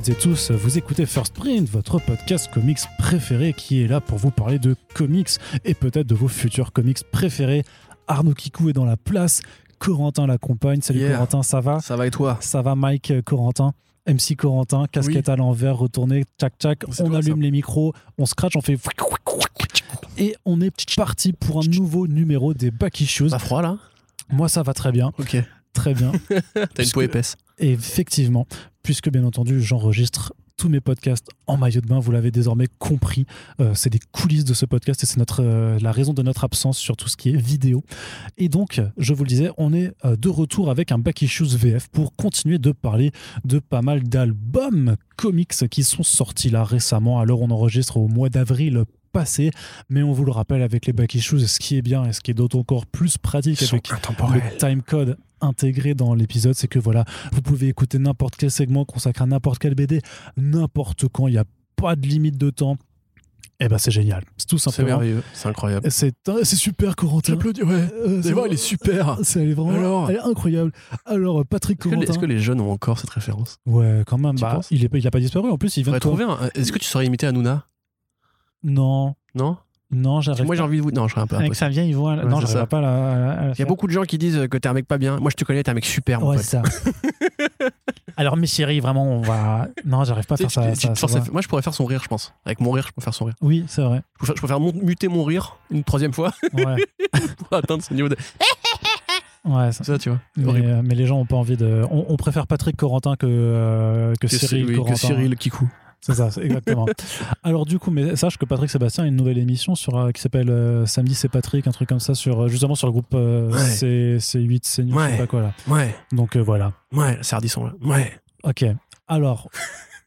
Toutes et tous, vous écoutez First Print, votre podcast comics préféré qui est là pour vous parler de comics et peut-être de vos futurs comics préférés. Arnaud Kikou est dans la place, Corentin l'accompagne. Salut Yeah. Corentin, ça va? Ça va et toi? Ça va Mike euh, Corentin? MC Corentin, casquette à l'envers, retourné, tchac tchac, on allume ça les micros, on scratch, on fait et on est parti pour un nouveau numéro des Back Issues. Pas froid là? Moi ça va très bien, Ok. très bien. T'as une peau épaisse. Effectivement, puisque bien entendu, j'enregistre tous mes podcasts en maillot de bain, vous l'avez désormais compris, euh, c'est des coulisses de ce podcast et c'est euh, la raison de notre absence sur tout ce qui est vidéo. Et donc, je vous le disais, on est euh, de retour avec un Back Issues VF pour continuer de parler de pas mal d'albums comics qui sont sortis là récemment. Alors, on enregistre au mois d'avril passé, mais on vous le rappelle avec les Back Issues, ce qui est bien et ce qui est d'autant encore plus pratique avec le time code intégré dans l'épisode, c'est que voilà, vous pouvez écouter n'importe quel segment consacré à n'importe quel BD, n'importe quand, il n'y a pas de limite de temps. Et ben c'est génial, c'est tout C'est simplement. merveilleux, c'est incroyable. Et C'est c'est super Corentin. J'applaudis, ouais. Euh, allez voir, il est super. c'est elle est vraiment Alors elle est incroyable. Alors Patrick Est-ce que, les- Corentin. est-ce que les jeunes ont encore cette référence? Ouais, quand même. Bah, il, est, pas- il a pas disparu. En plus, il vient de trouver un. Est-ce que tu saurais imiter Hanouna? Non, Non? Non, j'arrive. Moi j'ai envie de vous. Non, je serais un peu Avec sa vieille voix. Ouais, non, ça. pas à la- à la- à la Il y a beaucoup de gens qui disent que t'es un mec pas bien. Moi je te connais, t'es un mec super, mon Ouais, ça. Alors, mes chéris, vraiment, on va. Non, j'arrive pas à faire ça. tu- Moi je pourrais faire son rire, je pense. Avec mon rire, je peux faire son rire. Oui, c'est vrai. Je préfère, je muter mon rire une troisième fois Ouais. pour atteindre ce niveau de. Ouais, ça- Ça, tu vois. Mais, euh, mais les gens ont pas envie de. On, on préfère Patrick Corentin que, euh, que, Que, Cyril oui, Corentin. que Cyril Kikou. C'est ça, exactement. Alors du coup, mais sache que Patrick Sébastien a une nouvelle émission sur euh, qui s'appelle euh, Samedi c'est Patrick, un truc comme ça sur euh, justement sur le groupe euh, Ouais. C, C8, C9, je sais Ouais. pas quoi là. Ouais, Donc euh, voilà. ouais, c'est Ardisson là. Ouais. Ok. Alors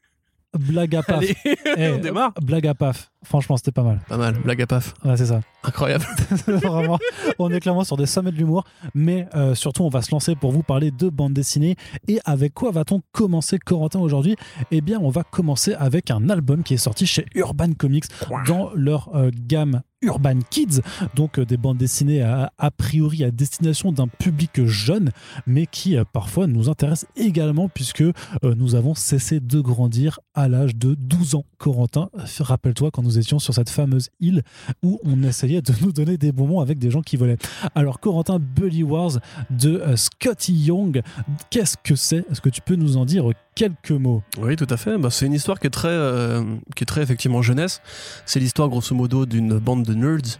blague à paf. Allez, Eh, on démarre. Blague à paf. Franchement, c'était pas mal. Pas mal, blague à paf. Ouais, c'est ça. Incroyable. Vraiment, on est clairement sur des sommets de l'humour, mais euh, surtout on va se lancer pour vous parler de bande dessinée. Et avec quoi va-t-on commencer, Corentin, aujourd'hui? Eh bien, on va commencer avec un album qui est sorti chez Urban Comics dans leur euh, gamme Urban Kids, donc euh, des bandes dessinées à, a priori à destination d'un public jeune, mais qui parfois nous intéressent également puisque euh, nous avons cessé de grandir à l'âge de 12 ans. Corentin, rappelle-toi quand nous étions sur cette fameuse île où on essayait de nous donner des bonbons avec des gens qui volaient. Alors Corentin, Bully Wars de euh, Scotty Young, qu'est-ce que c'est? Est-ce que tu peux nous en dire quelques mots? Oui, tout à fait. Bah, c'est une histoire qui est très, euh, qui est très effectivement jeunesse. C'est l'histoire grosso modo d'une bande de nerds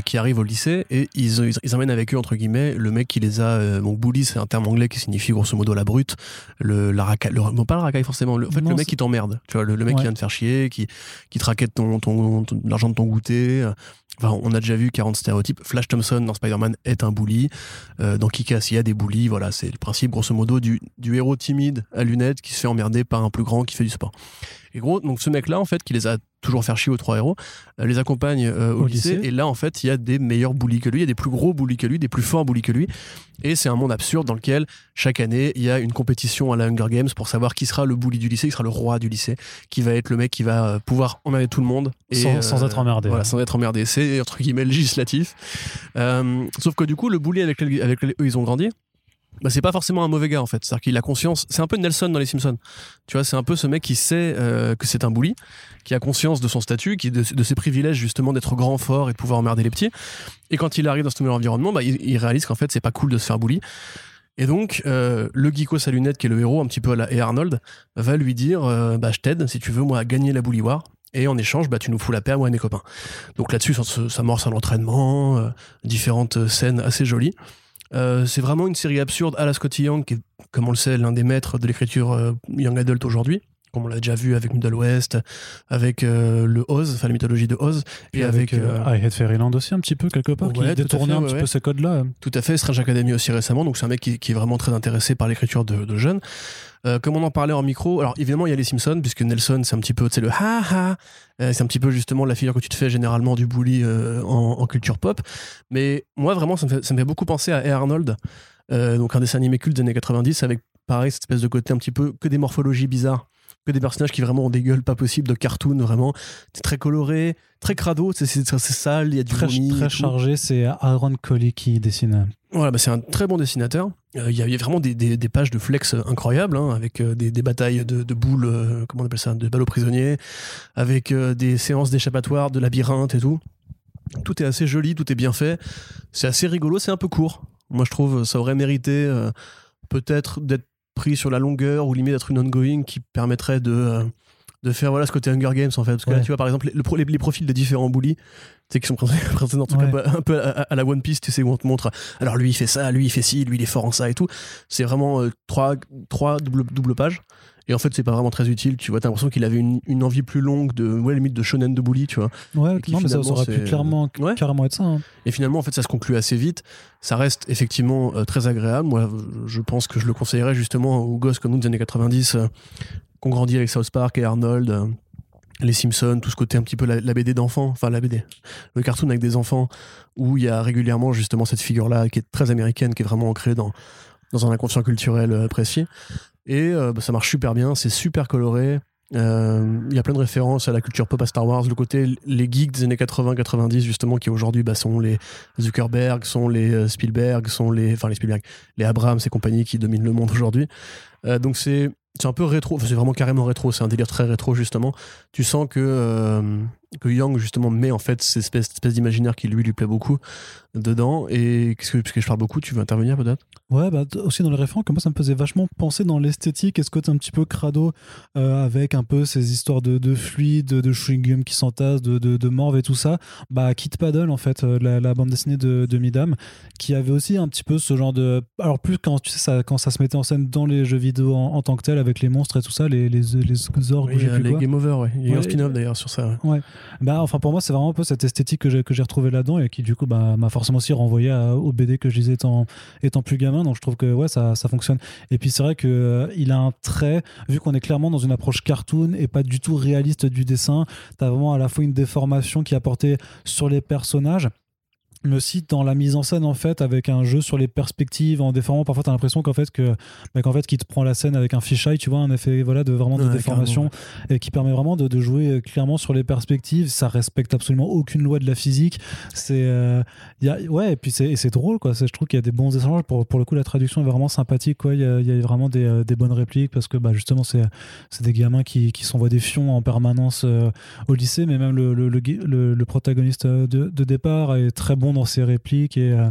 qui arrivent au lycée et ils, ils, ils emmènent avec eux entre guillemets le mec qui les a. Euh, donc bully, c'est un terme anglais qui signifie grosso modo la brute, le la racaille, le, non pas la racaille forcément. Le, en fait, Non, le mec qui t'emmerde. Tu vois, le, le mec Ouais. qui vient te faire chier, qui qui te raquette ton, ton, ton- l'argent de ton goûter. euh, Enfin, on a déjà vu 40 stéréotypes. Flash Thompson dans Spider-Man est un bully. Euh, dans Kick-Ass, il y a des bullies. Voilà, c'est le principe, grosso modo, du, du héros timide à lunettes qui se fait emmerder par un plus grand qui fait du sport. Et gros, donc ce mec-là, en fait, qui les a toujours faire chier aux trois héros, euh, les accompagne euh, au, Au lycée, lycée. Et là, en fait, il y a des meilleurs bullies que lui, il y a des plus gros bullies que lui, des plus forts bullies que lui. Et c'est un monde absurde dans lequel, chaque année, il y a une compétition à la Hunger Games pour savoir qui sera le bully du lycée, qui sera le roi du lycée, qui va être le mec qui va euh, pouvoir emmerder tout le monde. Et, Sans- sans être emmerdé. Voilà, sans être emmerdé. C'est, entre guillemets, législatif. Euh, sauf que du coup, le bully avec avec lequel eux, ils ont grandi, bah, c'est pas forcément un mauvais gars en fait. C'est-à-dire qu'il a conscience. C'est un peu Nelson dans les Simpsons. Tu vois, c'est un peu ce mec qui sait euh, que c'est un bully, qui a conscience de son statut, qui de, de ses privilèges justement d'être grand, fort et de pouvoir emmerder les petits. Et quand il arrive dans ce nouvel environnement, bah, il, réalise qu'en fait c'est pas cool de se faire bully. Et donc, euh, le geeko à lunettes, qui est le héros, un petit peu à la et Arnold, va lui dire euh, bah, Je t'aide, si tu veux, moi, à gagner la bully war. Et en échange, bah, tu nous fous la paix à moi et mes copains. Donc là-dessus, ça, ça s'amorce un entraînement, euh, différentes scènes assez jolies. Euh, c'est vraiment une série absurde à la Young, qui est, comme on le sait, l'un des maîtres de l'écriture euh, young adult aujourd'hui, comme on l'a déjà vu avec Middle West, avec euh, le Oz, enfin la mythologie de Oz, Et avec, euh, I Hate Fairyland aussi un petit peu quelque part, Ouais, qui détournait un ouais, petit ouais. peu ces codes-là. tout à fait, Strange Academy aussi récemment, donc c'est un mec qui, qui est vraiment très intéressé par l'écriture de, de jeunes. Euh, comme on en parlait en micro, alors évidemment il y a les Simpsons, puisque Nelson c'est un petit peu, tu sais, le ha ha, Euh, c'est un petit peu justement la figure que tu te fais généralement du bully euh, en, en culture pop. Mais moi vraiment ça me fait, ça me fait beaucoup penser à Hey Arnold, euh, donc un dessin animé culte des années 90 avec pareil cette espèce de côté un petit peu que des morphologies bizarres que des personnages qui vraiment ont des gueules pas possibles de cartoon, vraiment. C'est très coloré, très crado, c'est sale, il y a du Très, vomi très chargé, c'est Aaron Coley qui dessine. Voilà, bah, c'est un très bon dessinateur. Euh, Il y, a- il y a vraiment des, des- des pages de flex incroyables, hein, avec euh, des, des batailles de, de boules, euh, comment on appelle ça, de ballots prisonniers, avec euh, des séances d'échappatoire, de labyrinthe et tout. Tout est assez joli, tout est bien fait. C'est assez rigolo, c'est un peu court. Moi, je trouve ça aurait mérité euh, peut-être d'être pris sur la longueur ou limite d'être une ongoing qui permettrait de, euh, de faire voilà, ce côté Hunger Games en fait. Parce que là, tu vois, par exemple, les, le pro- les- les profils des différents bullies, tu sais, qui sont présentés dans Ouais. un peu, à, à la One Piece, tu sais, où on te montre alors lui il fait ça, lui il fait ci, lui il est fort en ça et tout. C'est vraiment euh, trois, trois double, double pages. Et en fait, c'est pas vraiment très utile. Tu vois, t'as l'impression qu'il avait une, une envie plus longue de, ouais, limite de shonen de bully, tu vois. Ouais, non, mais ça, aurait pu clairement, Ouais. carrément être ça. hein. Et finalement, en fait, ça se conclut assez vite. Ça reste effectivement euh, très agréable. Moi, je pense que je le conseillerais justement aux gosses comme nous des années 90, euh, qu'on grandit avec South Park et Arnold, euh, les Simpsons, tout ce côté un petit peu la, la BD d'enfants, enfin la BD, le cartoon avec des enfants, où il y a régulièrement justement cette figure-là qui est très américaine, qui est vraiment ancrée dans, dans un inconscient culturel précis. Et euh, bah, ça marche super bien, c'est super coloré. Euh, Il y a plein de références à la culture pop à Star Wars, le côté les geeks des années 80-90 justement qui aujourd'hui bah, sont les Zuckerberg, sont les euh, Spielberg, sont les enfin les Spielberg, les Abrams et compagnie qui dominent le monde aujourd'hui. Donc c'est un peu rétro, enfin, c'est vraiment carrément rétro, c'est un délire très rétro justement. Tu sens que que Young justement met en fait cette espèce, d'imaginaire qui lui lui plaît beaucoup dedans. Et qu'est-ce que puisque je parle beaucoup, tu veux intervenir peut-être? Ouais, bah, aussi dans les référents, comme moi, ça me faisait vachement penser dans l'esthétique et ce côté un petit peu crado, euh, avec un peu ces histoires de, de fluide, de chewing-gum qui s'entassent, de, de, de morve et tout ça. Bah, Kid Paddle, en fait, euh, la, la bande dessinée de, de Midam, qui avait aussi un petit peu ce genre de. Alors, plus quand, tu sais, ça, quand ça se mettait en scène dans les jeux vidéo en, en tant que tel, avec les monstres et tout ça, les, les, les euh, plus Les quoi. Game Over, ouais. Il y a eu un Ouais. spin-off d'ailleurs sur ça. ouais. Bah, enfin, pour moi, c'est vraiment un peu cette esthétique que j'ai, que j'ai retrouvée là-dedans et qui, du coup, bah, m'a forcément aussi renvoyé à- au BD que je lisais étant, étant plus gamin. Donc, je trouve que ouais, ça, ça fonctionne. Et puis, c'est vrai que euh, il a un trait, vu qu'on est clairement dans une approche cartoon et pas du tout réaliste du dessin, t'as vraiment à la fois une déformation qui est apportée sur les personnages mais aussi dans la mise en scène en fait avec un jeu sur les perspectives en déformant. Parfois t'as l'impression qu'en fait que bah, qu'en fait qu'il te prend la scène avec un fisheye tu vois un effet voilà de vraiment de Ouais, déformation et qui permet vraiment de, de jouer euh, clairement sur les perspectives. Ça respecte absolument aucune loi de la physique. C'est euh, ouais et puis c'est et c'est drôle quoi. C'est- je trouve qu'il y a des bons échanges. Pour, pour le coup la traduction est vraiment sympathique quoi. Il y a, il y a vraiment des, euh, des bonnes répliques parce que bah justement c'est des gamins qui, qui s'envoient des fions en permanence euh, au lycée. Mais même le, le, le- le protagoniste de, de départ est très bon dans ses répliques et euh,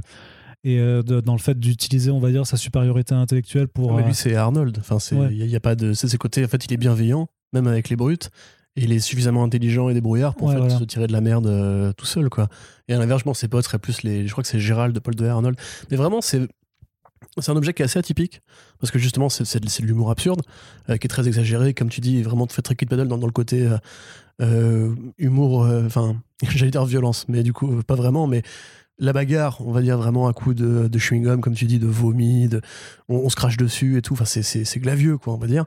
et euh, de- dans le fait d'utiliser on va dire sa supériorité intellectuelle pour mais euh, lui, c'est Arnold. Enfin, c'est, il Ouais. y, a- y a pas de, c'est ses côtés. En fait, il est bienveillant, même avec les brutes. Et il est suffisamment intelligent et débrouillard pour en Ouais, fait, voilà. se tirer de la merde euh, tout seul, quoi. Et à l'inverse, je pense que ses potes seraient plus les. Je crois que c'est Gérald de Paul de Arnold. Mais vraiment, c'est. C'est un objet qui est assez atypique parce que justement c'est, c'est de- l'humour absurde euh, qui est très exagéré comme tu dis vraiment fait très Kid Paddle dans, dans le côté euh, humour enfin j'allais dire violence mais du coup pas vraiment mais la bagarre on va dire vraiment à coup de, de chewing gum comme tu dis de vomi de, on, on se crache dessus et tout enfin c'est, glavieux quoi on va dire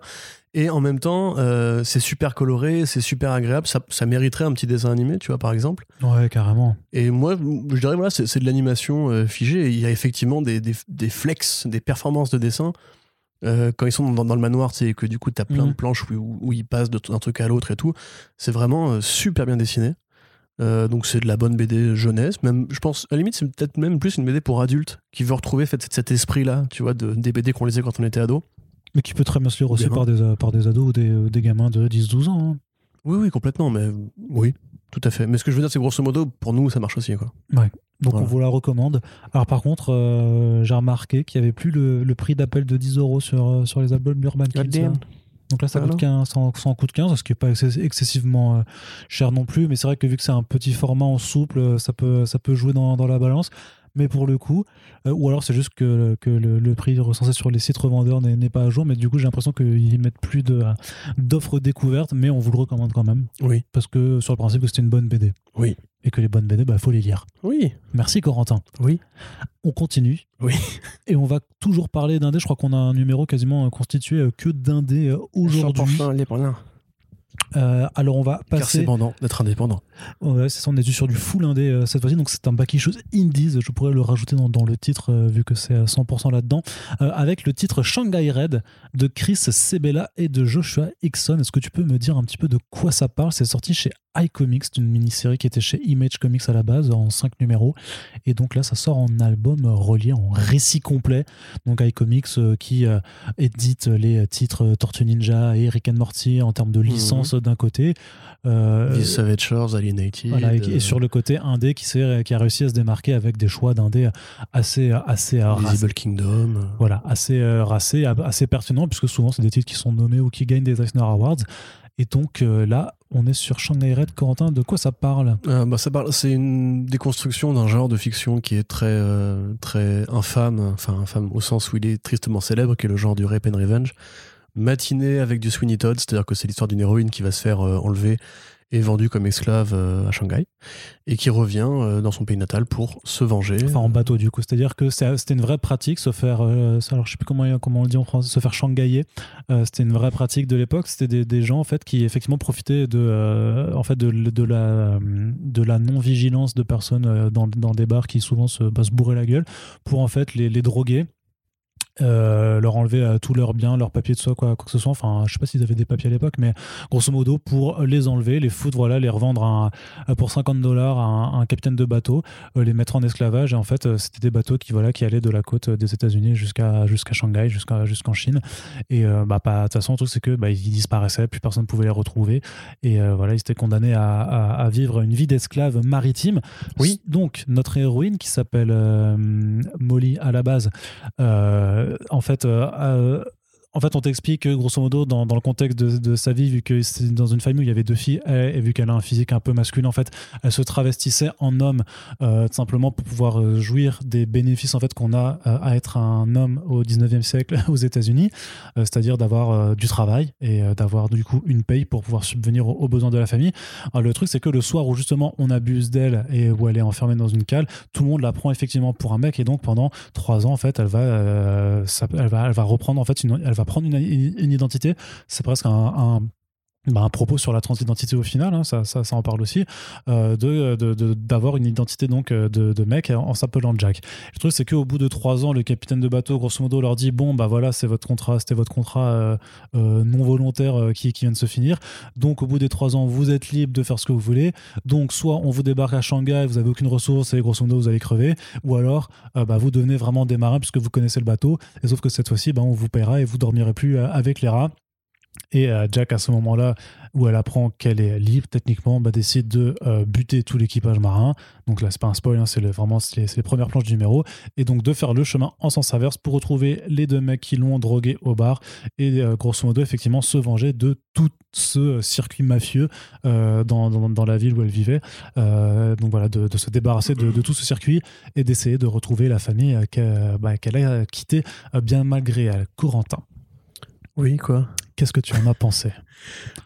et en même temps euh, c'est super coloré c'est super agréable ça, ça mériterait un petit dessin animé tu vois par exemple ouais carrément et moi, je dirais, voilà, c'est de l'animation euh, figée. Et il y a effectivement des, des, des flex, des performances de dessin. euh, quand ils sont dans, dans le manoir, c'est que du coup, tu as plein Mhm. de planches où, où ils passent d'un truc à l'autre et tout. C'est vraiment super bien dessiné. Euh, donc, c'est de la bonne BD jeunesse. Même, je pense, à la limite, c'est peut-être même plus une BD pour adultes qui veut retrouver fait, cet, esprit-là, tu vois, de, des BD qu'on lisait quand on était ado. mais qui peut très bien se lire aussi par des, euh, par des ados ou des, euh, des gamins de 10-12 ans hein. Oui, oui, complètement. Mais oui, tout à fait. Mais ce que je veux dire, c'est grosso modo, pour nous, ça marche aussi. Quoi. Donc Voilà. on vous la recommande. Alors par contre, euh, j'ai remarqué qu'il n'y avait plus le, le prix d'appel de 10 euros sur, sur les albums Urban Kids. Donc là, ça, coûte 15, ça, en- ça en coûte 15, ce qui n'est pas excess- excessivement euh, cher non plus. Mais c'est vrai que vu que c'est un petit format en souple, euh, ça peut, ça peut jouer dans, dans la balance. Mais pour le coup, euh, ou alors c'est juste que, que le, le prix recensé sur les sites revendeurs n'est pas à jour. Mais du coup, j'ai l'impression qu'ils mettent plus d'offres découvertes. Mais on vous le recommande quand même. Oui. Parce que sur le principe que c'était une bonne BD. Oui. Et que les bonnes BD, il bah, faut les lire. Oui. Merci Corentin. Oui. On continue. Oui. Et on va toujours parler d'indé. Je crois qu'on a un numéro quasiment constitué que d'indé euh, aujourd'hui. 100% indépendant. Euh, alors on va Car c'est passer. bandant d'être indépendant. Ouais, c'est ça, on est sur du full indé euh, cette fois-ci, donc c'est un back issues indies. Je pourrais le rajouter dans, dans le titre euh, vu que c'est à 100% là-dedans, avec le titre Shanghai Red de Chris Sebela et de Joshua Hickson. Est-ce que tu peux me dire un petit peu de quoi ça parle? C'est sorti chez iComics, une mini-série qui était chez Image Comics à la base en 5 numéros, et donc là ça sort en album relié en récit complet. Donc iComics qui édite les titres Tortue Ninja et Rick and Morty en termes de licence d'un côté. Euh, The Savage Shores, Alienated. voilà, et, euh, et sur le côté indé qui, qui a réussi à se démarquer avec des choix d'indé assez, assez, euh, Invisible Kingdom. voilà, assez euh, racés, assez pertinents, puisque souvent c'est des titres qui sont nommés ou qui gagnent des Eisner Awards. Et donc euh, là, on est sur Shanghai Red. Corentin, de quoi ça parle? Euh, bah, ça parle, c'est une déconstruction d'un genre de fiction qui est très, euh, très infâme, enfin infâme au sens où il est tristement célèbre, qui est le genre du rape and revenge, matiné avec du Sweeney Todd, c'est-à-dire que c'est l'histoire d'une héroïne qui va se faire euh, enlever et vendue comme esclave euh, à Shanghai, et qui revient euh, dans son pays natal pour se venger. Enfin, en bateau, du coup. C'est-à-dire que c'était une vraie pratique, se faire. alors, je sais plus comment, comment on le dit en français, se faire shanghaïer. C'était une vraie pratique de l'époque. C'était des, gens, en fait, qui effectivement profitaient de, en fait, de, la, de la non-vigilance de personnes dans, dans des bars qui souvent se, bah, se bourraient la gueule pour, en fait, les, les droguer. Euh, leur enlever euh, tous leurs biens, leurs papiers de soi, quoi, quoi que ce soit. Enfin, je sais pas s'ils avaient des papiers à l'époque, mais grosso modo, pour les enlever, les foutre, voilà, les revendre à un- pour 50 dollars à un, un capitaine de bateau, euh, les mettre en esclavage. Et en fait, euh, c'était des bateaux qui, voilà, qui allaient de la côte des États-Unis jusqu'à jusqu'à Shanghai, jusqu'à jusqu'en Chine. Et euh, bah, de toute façon, le truc, c'est que bah, ils disparaissaient, plus personne ne pouvait les retrouver. Et euh, voilà, ils étaient condamnés à, à- à vivre une vie d'esclave maritime. Oui. Donc, notre héroïne qui s'appelle euh, Molly à la base, euh, en fait, euh, euh, en fait, on t'explique que, grosso modo, dans, le contexte de, sa vie, vu que c'est dans une famille où il y avait deux filles, et vu qu'elle a un physique un peu masculin, en fait, elle se travestissait en homme euh, simplement pour pouvoir euh, jouir des bénéfices en fait qu'on a euh, à être un homme au 19e siècle aux États-Unis, euh, c'est-à-dire d'avoir du travail et d'avoir du coup une paye pour pouvoir subvenir aux, besoins de la famille. Alors, le truc, c'est que le soir où justement on abuse d'elle et où elle est enfermée dans une cale, tout le monde la prend effectivement pour un mec et donc pendant trois ans en fait, elle va, elle va, elle va reprendre en fait, elle va prendre une, identité. C'est presque un bah, un propos sur la transidentité au final, hein, ça, ça, en parle aussi, euh, de, d'avoir une identité donc euh, de, mec en, s'appelant Jack. Le truc c'est qu'au bout de trois ans, le capitaine de bateau, grosso modo, leur dit bon bah voilà c'est votre contrat, c'était votre contrat euh, non volontaire qui, qui vient de se finir. Donc au bout des trois ans, vous êtes libre de faire ce que vous voulez. Donc soit on vous débarque à Shanghai, vous avez aucune ressource et grosso modo vous allez crever, ou alors bah, vous devenez vraiment des marins puisque vous connaissez le bateau. Et sauf que cette fois-ci, bah, on vous paiera et vous dormirez plus avec les rats. Et euh, Jack, à ce moment-là, où elle apprend qu'elle est libre, techniquement, bah, décide de euh, buter tout l'équipage marin. Donc là, c'est pas un spoil, hein, c'est le- vraiment les, les premières planches du numéro. Et donc de faire le chemin en sens inverse pour retrouver les deux mecs qui l'ont drogué au bar. Et euh, grosso modo, effectivement, se venger de tout ce circuit mafieux dans, dans, la ville où elle vivait. Donc voilà, de, se débarrasser de, tout ce circuit et d'essayer de retrouver la famille qu'elle bah, qu'elle a quittée bien malgré elle. Corentin, Oui, quoi? Qu'est-ce que tu en as pensé?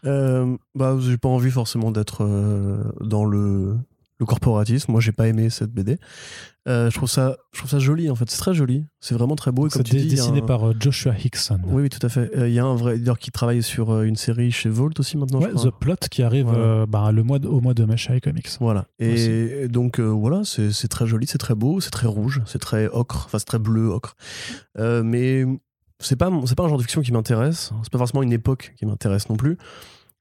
Euh, bah, j'ai pas envie forcément d'être euh, dans le, le corporatisme. Moi, j'ai pas aimé cette BD. Euh, je trouve ça, je trouve ça joli en fait. C'est très joli. C'est vraiment très beau. C'est dessiné un- par euh, Joshua Hickson. Oui, oui, tout à fait. Il y a un vrai éditeur qui travaille sur une série chez Volt aussi maintenant. Ouais, je crois. The Plot qui arrive bah, le mois de- au mois de mai chez iComics. Voilà. Et donc voilà, c'est très joli, c'est très beau, c'est très rouge, c'est très ocre, enfin c'est très bleu ocre. Mais c'est pas c'est pas un genre de fiction qui m'intéresse. C'est pas forcément une époque qui m'intéresse non plus.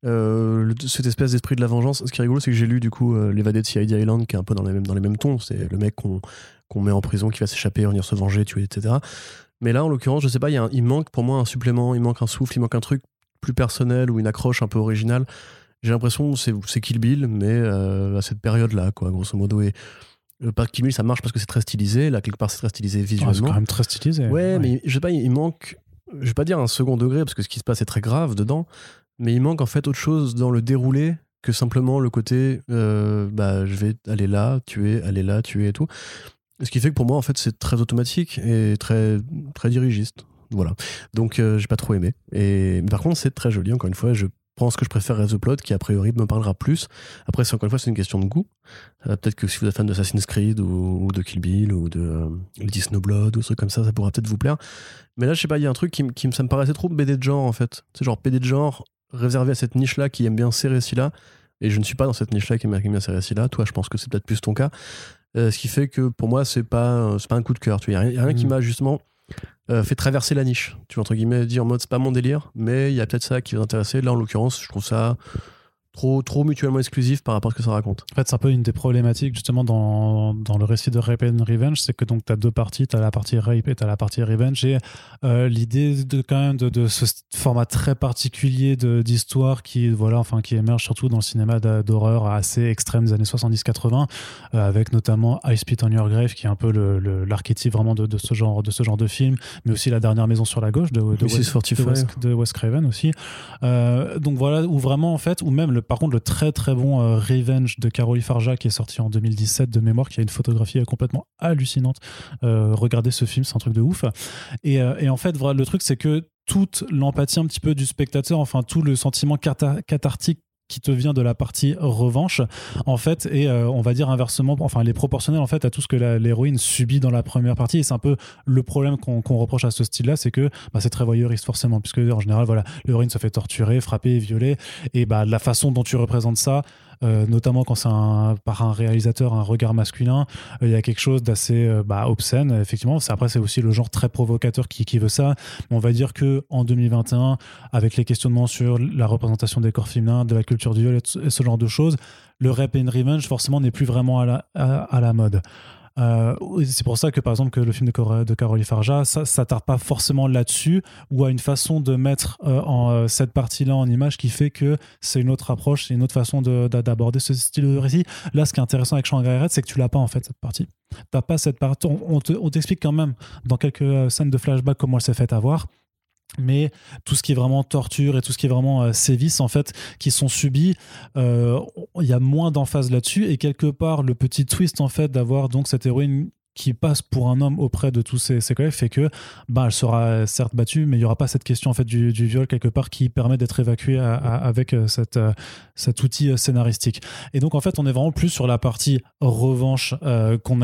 Euh, cette espèce d'esprit de la vengeance. Ce qui est rigolo, c'est que j'ai lu du coup euh, l'évadé de CID Island, qui est un peu dans les mêmes dans les mêmes tons. C'est le mec qu'on qu'on met en prison, qui va s'échapper, venir se venger, tuer, etc. Mais là, en l'occurrence, je sais pas, il, il manque pour moi un supplément, il manque un souffle, il manque un truc plus personnel ou une accroche un peu originale. J'ai l'impression que c'est Kill Bill, mais euh, à cette période-là, quoi, grosso modo. Et le parc Kill Bill, ça marche parce que c'est très stylisé. Là, quelque part, c'est très stylisé Ah, c'est visuellement. quand même très stylisé. Ouais, mais je sais pas, il manque, je vais pas dire un second degré parce que ce qui se passe est très grave dedans, mais il manque en fait autre chose dans le déroulé que simplement le côté, euh, bah, je vais aller là, tuer, aller là, tuer et tout. Ce qui fait que pour moi, en fait, c'est très automatique et très, très dirigiste. Voilà. Donc, euh, j'ai pas trop aimé. Et par contre, c'est très joli. Encore une fois, je pense que je préfère The Plot, qui a priori me parlera plus. Après, c'est encore une fois, c'est une question de goût. Euh, peut-être que si vous êtes fan d'Assassin's Creed ou, ou de Kill Bill ou de euh, Lady Snowblood ou des trucs comme ça, ça pourra peut-être vous plaire. Mais là, je sais pas, il y a un truc qui, me- qui ça me paraissait trop BD de genre en fait. C'est genre BD de genre réservé à cette niche-là qui aime bien ces récits-là. Et je ne suis pas dans cette niche-là qui aime bien ces récits-là. Toi, je pense que c'est peut-être plus ton cas. Euh, ce qui fait que pour moi, c'est pas, c'est pas un coup de cœur. Il n'y a, rien qui Mm. m'a justement euh, fait traverser la niche. Tu vois, entre guillemets, dire en mode, c'est pas mon délire, mais il y a peut-être ça qui va t'intéresser. Là, en l'occurrence, je trouve ça trop, trop mutuellement exclusif par rapport à ce que ça raconte. En fait, c'est un peu une des problématiques justement dans, dans le récit de Rape and Revenge, c'est que donc tu as deux parties, tu as la partie rape et tu as la partie revenge. Et euh, l'idée de quand même de, de ce format très particulier d'histoire qui voilà, enfin qui émerge surtout dans le cinéma d'horreur assez extrême des années 70-80, euh, avec notamment I Spit on Your Grave, qui est un peu le- le- l'archétype vraiment de, de ce genre de ce genre de film, mais aussi la dernière maison sur la gauche de, de, Mrs. Wes, 45. de Wes- de Wes Craven aussi. Euh, donc voilà, où vraiment en fait, ou même le, par contre le très très bon euh, Revenge de Caroline Farja qui est sorti en 2017 de mémoire, qui a une photographie euh, complètement hallucinante. Euh, regardez ce film, c'est un truc de ouf. Et, et en fait, le truc c'est que toute l'empathie un petit peu du spectateur, enfin tout le sentiment cathartique qui te vient de la partie revanche. En fait et euh, on va dire inversement enfin elle est proportionnelle en fait à tout ce que l'héroïne subit dans la première partie. Et c'est un peu le problème qu'on qu'on reproche à ce style là c'est que bah, c'est très voyeuriste forcément puisque en général voilà l'héroïne se fait torturer frapper violer. Et bah la façon dont tu représentes ça euh, notamment quand c'est un, par un réalisateur un regard masculin euh, il y a quelque chose d'assez euh, bah, obscène effectivement. Après c'est aussi le genre très provocateur qui, qui veut ça. On va dire que en 2021 avec les questionnements sur la représentation des corps féminins de la culture du viol et, ce genre de choses le rap and revenge forcément n'est plus vraiment à la mode euh, c'est pour ça que par exemple que le film de, Cor Farja ça s'attarde pas forcément là-dessus ou à une façon de mettre euh, en, euh, cette partie-là en image qui fait que c'est une autre approche, c'est une autre façon de- d'a- d'aborder ce style de récit. Là, ce qui est intéressant avec Shanghai Red, c'est que tu l'as pas en fait cette partie. T'as pas cette partie. On, on te- on t'explique quand même dans quelques scènes de flashback comment elle s'est faite avoir. Mais tout ce qui est vraiment torture et tout ce qui est vraiment euh, sévices, en fait, qui sont subis, euh, il y a moins d'emphase là-dessus. Et quelque part, le petit twist, en fait, d'avoir donc cette héroïne qui passe pour un homme auprès de tous ses, collègues fait que bah, elle sera certes battue, mais il n'y aura pas cette question en fait du, viol quelque part qui permet d'être évacuée avec euh, cette, euh, cet outil euh, scénaristique. Et donc en fait, on est vraiment plus sur la partie revanche euh, qu'on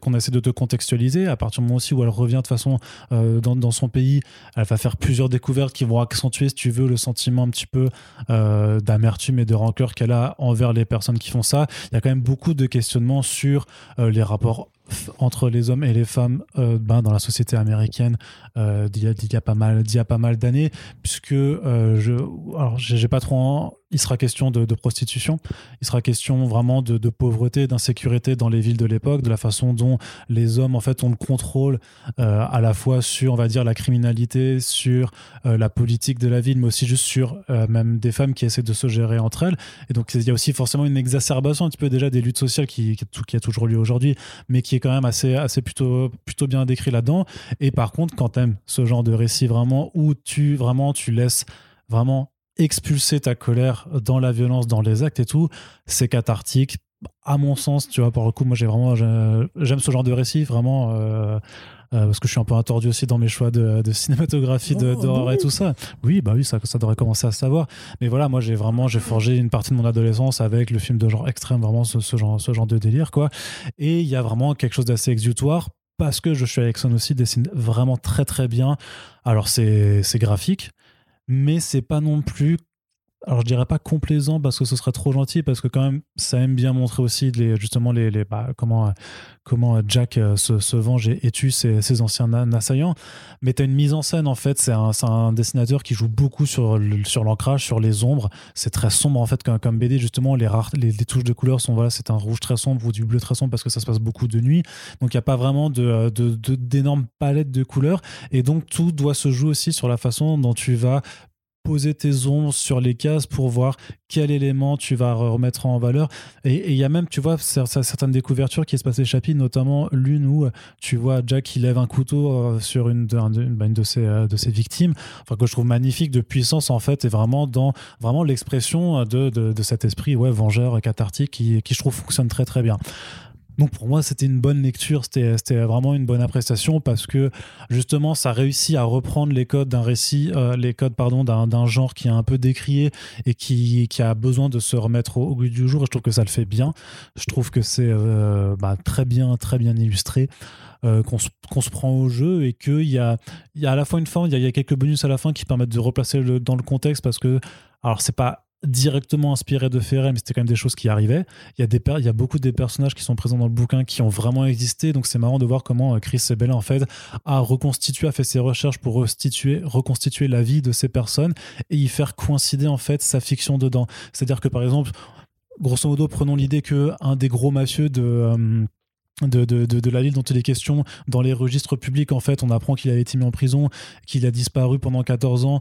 qu'on essaie de te contextualiser à partir du moment aussi où elle revient de façon dans, dans son pays, elle va faire plusieurs découvertes qui vont accentuer, si tu veux, le sentiment un petit peu d'amertume et de rancœur qu'elle a envers les personnes qui font ça. Il y a quand même beaucoup de questionnements sur les rapports entre les hommes et les femmes euh, ben, dans la société américaine euh, d'il y, a- pas mal d'années puisque euh, je alors j'ai pas trop il sera question de, prostitution il sera question vraiment de, pauvreté d'insécurité dans les villes de l'époque de la façon dont les hommes en fait ont le contrôle euh, à la fois sur on va dire la criminalité sur euh, la politique de la ville mais aussi juste sur euh, même des femmes qui essaient de se gérer entre elles et donc il y a aussi forcément une exacerbation un petit peu déjà des luttes sociales qui a toujours lieu aujourd'hui mais qui est quand même assez, assez plutôt, plutôt bien décrit là-dedans. Et par contre, quand t'aimes ce genre de récit vraiment où tu vraiment tu laisses vraiment expulser ta colère dans la violence, dans les actes et tout, c'est cathartique. À mon sens, tu vois, pour le coup, moi j'ai vraiment j'ai- j'aime ce genre de récit vraiment. euh, euh, parce que je suis un peu attordu aussi dans mes choix de, de cinématographie, de- Oh, d'horreur et tout ça. Oui, bah oui, ça, ça devrait commencer à se savoir. Mais voilà, moi j'ai vraiment j'ai forgé une partie de mon adolescence avec le film de genre extrême, vraiment ce, ce genre, ce genre de délire, quoi. Et il y a vraiment quelque chose d'assez exutoire parce que Joshua Jackson aussi dessine vraiment très très bien. Alors c'est c'est graphique, mais c'est pas non plus. Alors je dirais pas complaisant parce que ce serait trop gentil parce que quand même ça aime bien montrer aussi les, justement les, bah, comment euh, comment Jack euh, se, se venge et, tue ses, anciens assaillants. Mais tu as une mise en scène en fait. C'est un, dessinateur qui joue beaucoup sur l'ancrage sur les ombres. C'est très sombre en fait comme, comme BD justement. Les rares les, touches de couleurs sont voilà c'est un rouge très sombre ou du bleu très sombre parce que ça se passe beaucoup de nuit. Donc il n'y a pas vraiment d'énormes palettes de couleurs. Et donc tout doit se jouer aussi sur la façon dont tu vas poser tes ombres sur les cases pour voir quel élément tu vas remettre en valeur. Et il y a même, tu vois, cer- cer- certaines découvertures qui se passent chapitres, notamment l'une où euh, tu vois Jack qui lève un couteau euh, sur une de, bah, euh, ses victimes, que je trouve magnifique de puissance en fait, et vraiment dans vraiment l'expression de, de, de cet esprit ouais, vengeur, cathartique, qui, qui je trouve fonctionne très très bien. Donc pour moi, c'était une bonne lecture, c'était vraiment une bonne appréciation parce que justement, ça réussit à reprendre les codes d'un récit, euh, les codes pardon d'un genre qui est un peu décrié et qui, qui a besoin de se remettre au, goût du jour. Et je trouve que ça le fait bien. Je trouve que c'est euh, bah, très bien, très bien illustré. euh, qu'on se, prend au jeu et qu'il y a, y a à la fois une fin, il y, a- quelques bonus à la fin qui permettent de replacer dans le contexte parce que, alors c'est pas directement inspiré de Ferret, mais c'était quand même des choses qui arrivaient. Il y a des il y a beaucoup des personnages qui sont présents dans le bouquin qui ont vraiment existé, donc c'est marrant de voir comment euh, Chris Sebela en fait a reconstitué, a fait ses recherches pour restituer, reconstituer la vie de ces personnes et y faire coïncider en fait sa fiction dedans. C'est-à-dire que par exemple, grosso modo, prenons l'idée que un des gros mafieux de euh, de, de, de, la ville dont il est question, dans les registres publics, en fait, on apprend qu'il avait été mis en prison, qu'il a disparu pendant 14 ans,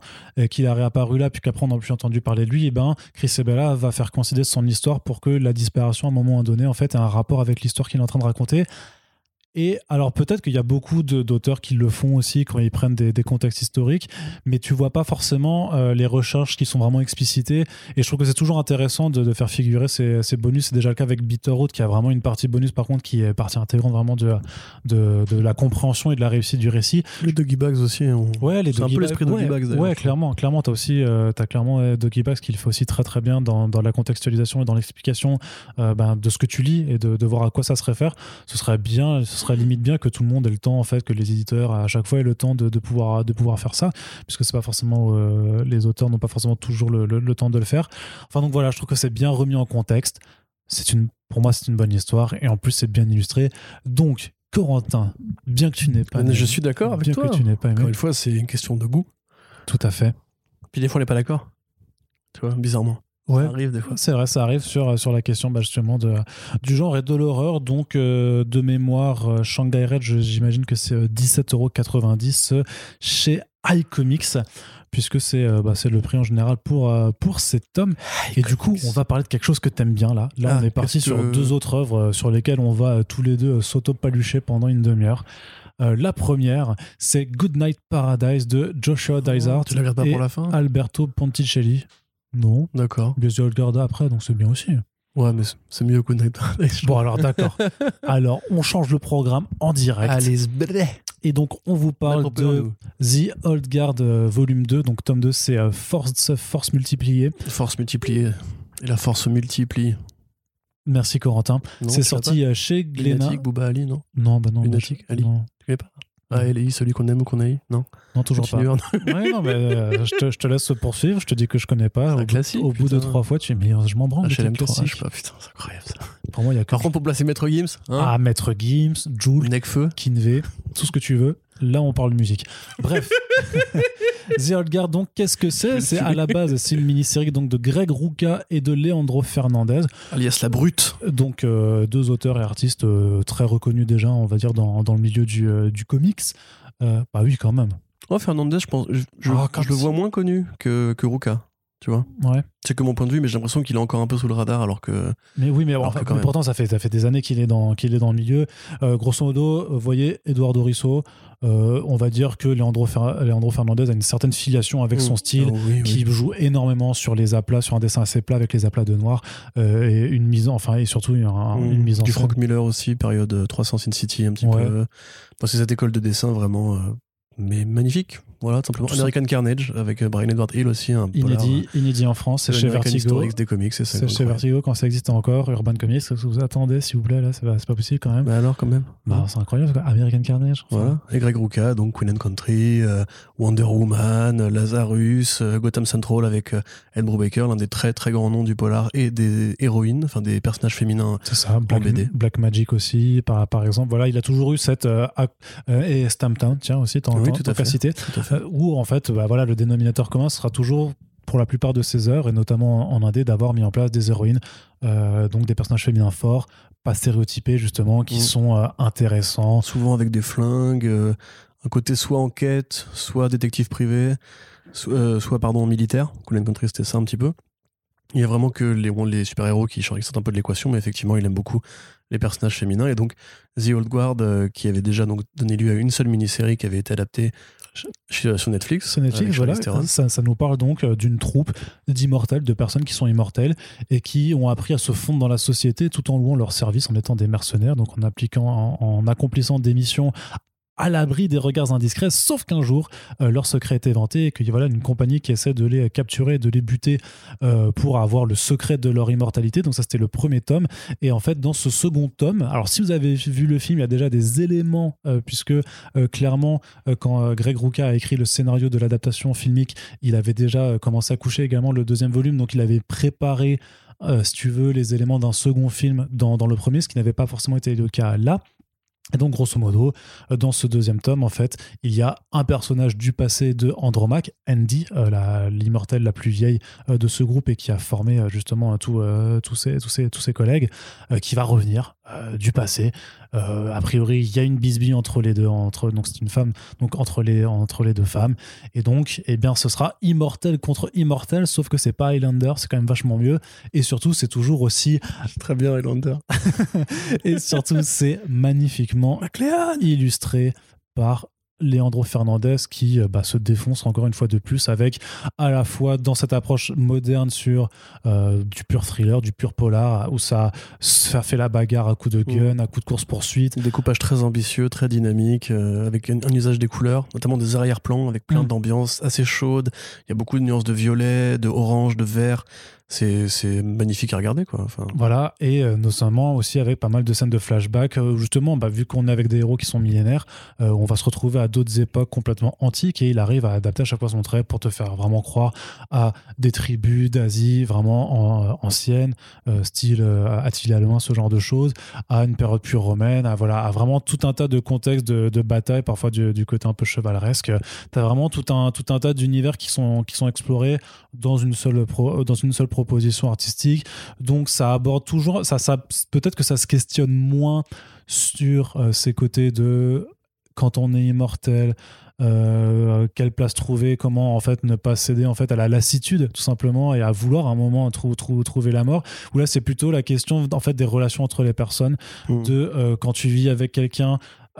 qu'il a réapparu là, puis qu'après on n'a plus entendu parler de lui, et ben Chris Sebela va faire coïncider son histoire pour que la disparition à un moment donné, en fait, ait un rapport avec l'histoire qu'il est en train de raconter. Et alors peut-être qu'il y a beaucoup d'auteurs qui le font aussi quand ils prennent des, des contextes historiques, mais tu vois pas forcément euh, les recherches qui sont vraiment explicitées. Et je trouve que c'est toujours intéressant de, de faire figurer ces, ces bonus. C'est déjà le cas avec Bitterroot qui a vraiment une partie bonus par contre qui est partie intégrante vraiment de, de, de la compréhension et de la réussite du récit. Les Doggy Bags aussi. on- Ouais, les C'est un Doggy peu Bags- l'esprit Doggy Bags, Ouais, clairement, clairement, t'as aussi, euh, t'as clairement euh, Doggy Bags qui le fait aussi très très bien dans, dans la contextualisation et dans l'explication euh, ben, de ce que tu lis et de, de voir à quoi ça se réfère. Ce serait bien, ce serait limite bien que tout le monde ait le temps en fait, que les éditeurs à chaque fois aient le temps de, de pouvoir de pouvoir faire ça, puisque c'est pas forcément euh, les auteurs n'ont pas forcément toujours le, le- le temps de le faire. Enfin donc voilà, je trouve que c'est bien remis en contexte. C'est une, pour moi, c'est une bonne histoire et en plus c'est bien illustré. Donc Corentin, bien que tu n'aies pas, je suis d'accord avec bien toi. que tu n'aies pas aimé, Encore une fois, c'est une question de goût. tout à fait. Puis des fois, on n'est pas d'accord. Tu vois, bizarrement. Ouais. Ça arrive des fois. C'est vrai, ça arrive sur, sur la question bah, justement de, du genre et de l'horreur. Donc, euh, de mémoire, euh, Shanghai Red, j'imagine que c'est euh, 17,90€ euh, chez iComics, puisque c'est euh, bah, le prix en général pour, pour cet tome. Et du coup, on va parler de quelque chose que t'aimes bien là. Là, Ah, on est parti sur que- deux autres œuvres sur lesquelles on va tous les deux s'auto-palucher pendant une demi-heure. Euh, la première, c'est Good Night Paradise de Joshua Dysart Oh, Tu regardes pas et pour la fin? Alberto Ponticelli. Non, D'accord. mais je le après, donc c'est bien aussi. Ouais, mais c'est- mieux Good Night. Bon, alors d'accord. alors, on change le programme en direct. Allez. Et donc, on vous parle de The Old Guard euh, volume 2. Donc, tome 2, c'est euh, Force, Force multipliée. Force multipliée. Et la force multiplie. Merci, Corentin. C'est sorti euh, chez Glénat. Lunatic, Booba Ali, non? Non, bah non. Lunatic, Ali. Non, Tu connais pas? Ah, LI, celui qu'on aime ou qu'on haït Non non, toujours Continue, pas. Ouais, non, mais euh, je, te, je te laisse poursuivre. Je te dis que je connais pas. Un Au, bout- classique, au bout de trois fois, tu dis, mais je m'en branle. tes HLM3, je sais pas, putain, c'est incroyable ça. Pour moi, il y a. Par contre, pour placer Maître Gims, hein, Ah, Maître Gims, Jules, Necfeu, Kinvey, tout ce que tu veux. Là, on parle musique. Bref. The Old Guard, donc, qu'est-ce que c'est? C'est à la base, c'est une mini-série donc, de Greg Rucka et de Leandro Fernandez. alias La Brute. Donc, euh, deux auteurs et artistes euh, très reconnus déjà, on va dire, dans, dans le milieu du, euh, du comics. Bah oui, quand même. Oh, Fernandez, je pense, je, je- Ah, je le vois moins connu que, que Ruka. Tu vois Ouais. C'est que mon point de vue, mais j'ai l'impression qu'il est encore un peu sous le radar alors que. Mais oui, mais, Alors enfin, mais pourtant, ça fait, ça fait des années qu'il est, dans- qu'il est dans le milieu. Euh, grosso modo, vous voyez, Eduardo Risso, euh, on va dire que Leandro, Fer- Leandro Fernandez a une certaine filiation avec son Mm. style. Oh, oui, oui. qui joue énormément sur les aplats, sur un dessin assez plat avec les aplats de noir euh, et une mise en, enfin et surtout un- Mm. une mise en du. Frank Miller aussi, période euh, 300 Sin City, un petit Ouais. peu. C'est cette école de dessin vraiment. euh, mais magnifique, voilà, tout simplement. Tout ça. American Carnage avec euh, Brian Edward Hill aussi, un polar, Inédit, inédit en France, c'est euh, chez Vertigo. Des comics, c'est ça. Chez. Vertigo quand ça existe encore. Urban Comics, vous attendez, s'il vous plaît là C'est pas, possible quand même. Mais alors, quand même. Bah, c'est incroyable. American Carnage. Voilà. Et Greg Rucka, donc Queen and Country, euh, Wonder Woman, euh, Lazarus, euh, Gotham Central avec euh, Ed Brubaker, l'un des très très grands noms du polar et des héroïnes, enfin des personnages féminins. C'est ça, Black, BD. Black Magic aussi, par, par exemple. Voilà, il a toujours eu cette. euh, euh, et Stamptown, tiens, aussi, t'en Oui, tout. Tout à fait. Euh, où en fait, bah, voilà, le dénominateur commun sera toujours pour la plupart de ces œuvres, et notamment en indé, d'avoir mis en place des héroïnes, euh, donc des personnages féminins forts, pas stéréotypés justement, qui sont euh, intéressants. Souvent avec des flingues, euh, un côté soit enquête, soit détective privé, so- soit pardon militaire. Queen and Country c'était ça un petit peu. Il y a vraiment que les, super-héros qui sortent un peu de l'équation, mais effectivement, il aime beaucoup les personnages féminins. Et donc, The Old Guard, qui avait déjà donc donné lieu à une seule mini-série qui avait été adaptée sur sur Netflix. Sur Netflix, voilà. Ça, ça nous parle donc euh, d'une troupe d'immortels, de personnes qui sont immortelles et qui ont appris à se fondre dans la société tout en louant leur service, en étant des mercenaires, donc en appliquant, en, en accomplissant des missions à l'abri des regards indiscrets, sauf qu'un jour, euh, leur secret est éventé et qu'il y a une compagnie qui essaie de les capturer, de les buter euh, pour avoir le secret de leur immortalité. Donc ça, c'était le premier tome. Et en fait, dans ce second tome, alors si vous avez vu le film, il y a déjà des éléments, euh, puisque clairement, quand Greg Rucka a écrit le scénario de l'adaptation filmique, il avait déjà commencé à coucher également le deuxième volume, donc il avait préparé, si tu veux, les éléments d'un second film dans le premier, ce qui n'avait pas forcément été le cas là. Et donc, grosso modo, euh, dans ce deuxième tome, en fait, il y a un personnage du passé de Andromaque, Andy, euh, l'immortelle la plus vieille euh, de ce groupe et qui a formé justement tous, ses, collègues, qui va revenir euh, du passé. Euh, a priori, il y a une bisbille entre les deux, entre, donc c'est une femme, donc entre les, entre les deux femmes. Et donc, eh bien, ce sera immortel contre immortel, sauf que c'est pas Highlander, c'est quand même vachement mieux. Et surtout, c'est toujours aussi Très bien, Highlander. et surtout, c'est magnifiquement illustré par Leandro Fernandez qui euh, bah, se défonce encore une fois de plus avec à la fois dans cette approche moderne sur euh, du pur thriller, du pur polar, où ça, ça fait la bagarre à coups de gun, à coups de course-poursuite. Découpage très ambitieux, très dynamique, euh, avec un, un usage des couleurs, notamment des arrière-plans, avec plein Mm. d'ambiances assez chaudes. Il y a beaucoup de nuances de violet, de orange, de vert. C'est magnifique à regarder, quoi. Voilà, et euh, notamment aussi avec pas mal de scènes de flashback. euh, justement, bah, vu qu'on est avec des héros qui sont millénaires, euh, on va se retrouver à d'autres époques complètement antiques et il arrive à adapter à chaque fois son trait pour te faire vraiment croire à des tribus d'Asie vraiment en- anciennes, style Attila le ce genre de choses, à une période pure romaine, à, voilà, à vraiment tout un tas de contextes de, de bataille, parfois du, du côté un peu chevaleresque. Tu as vraiment tout un, tout un tas d'univers qui sont, qui sont explorés dans une seule, pro- dans une seule proposition artistique. Donc ça aborde toujours, ça, ça, peut-être que ça se questionne moins sur euh, ces côtés de quand on est immortel, euh, quelle place trouver, comment en fait ne pas céder en fait à la lassitude tout simplement et à vouloir à un moment trou- trou- trouver la mort. Où là c'est plutôt la question en fait des relations entre les personnes, Mm. de euh, quand tu vis avec quelqu'un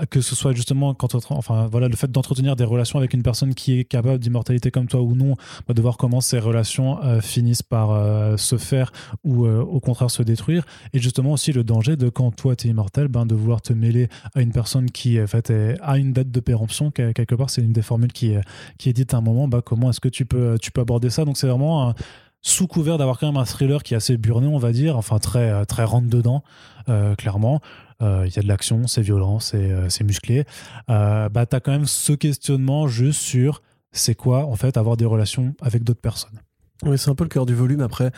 que ce soit justement quand enfin voilà le fait d'entretenir des relations avec une personne qui est capable d'immortalité comme toi ou non bah, de voir comment ces relations euh, finissent par euh, se faire ou euh, au contraire se détruire. Et justement aussi le danger de quand toi tu es immortel ben, de vouloir te mêler à une personne qui en fait est- a une date de péremption que- quelque part c'est une des formules qui est, qui est dite à un moment bah, comment est-ce que tu peux, tu peux aborder ça? Donc c'est vraiment un- sous couvert d'avoir quand même un thriller qui est assez burné on va dire enfin très, très rentre dedans clairement il y a de l'action, c'est violent, c'est euh, musclé. Euh, bah, tu as quand même ce questionnement juste sur c'est quoi en fait avoir des relations avec d'autres personnes. Oui, c'est un peu le cœur du volume. Après,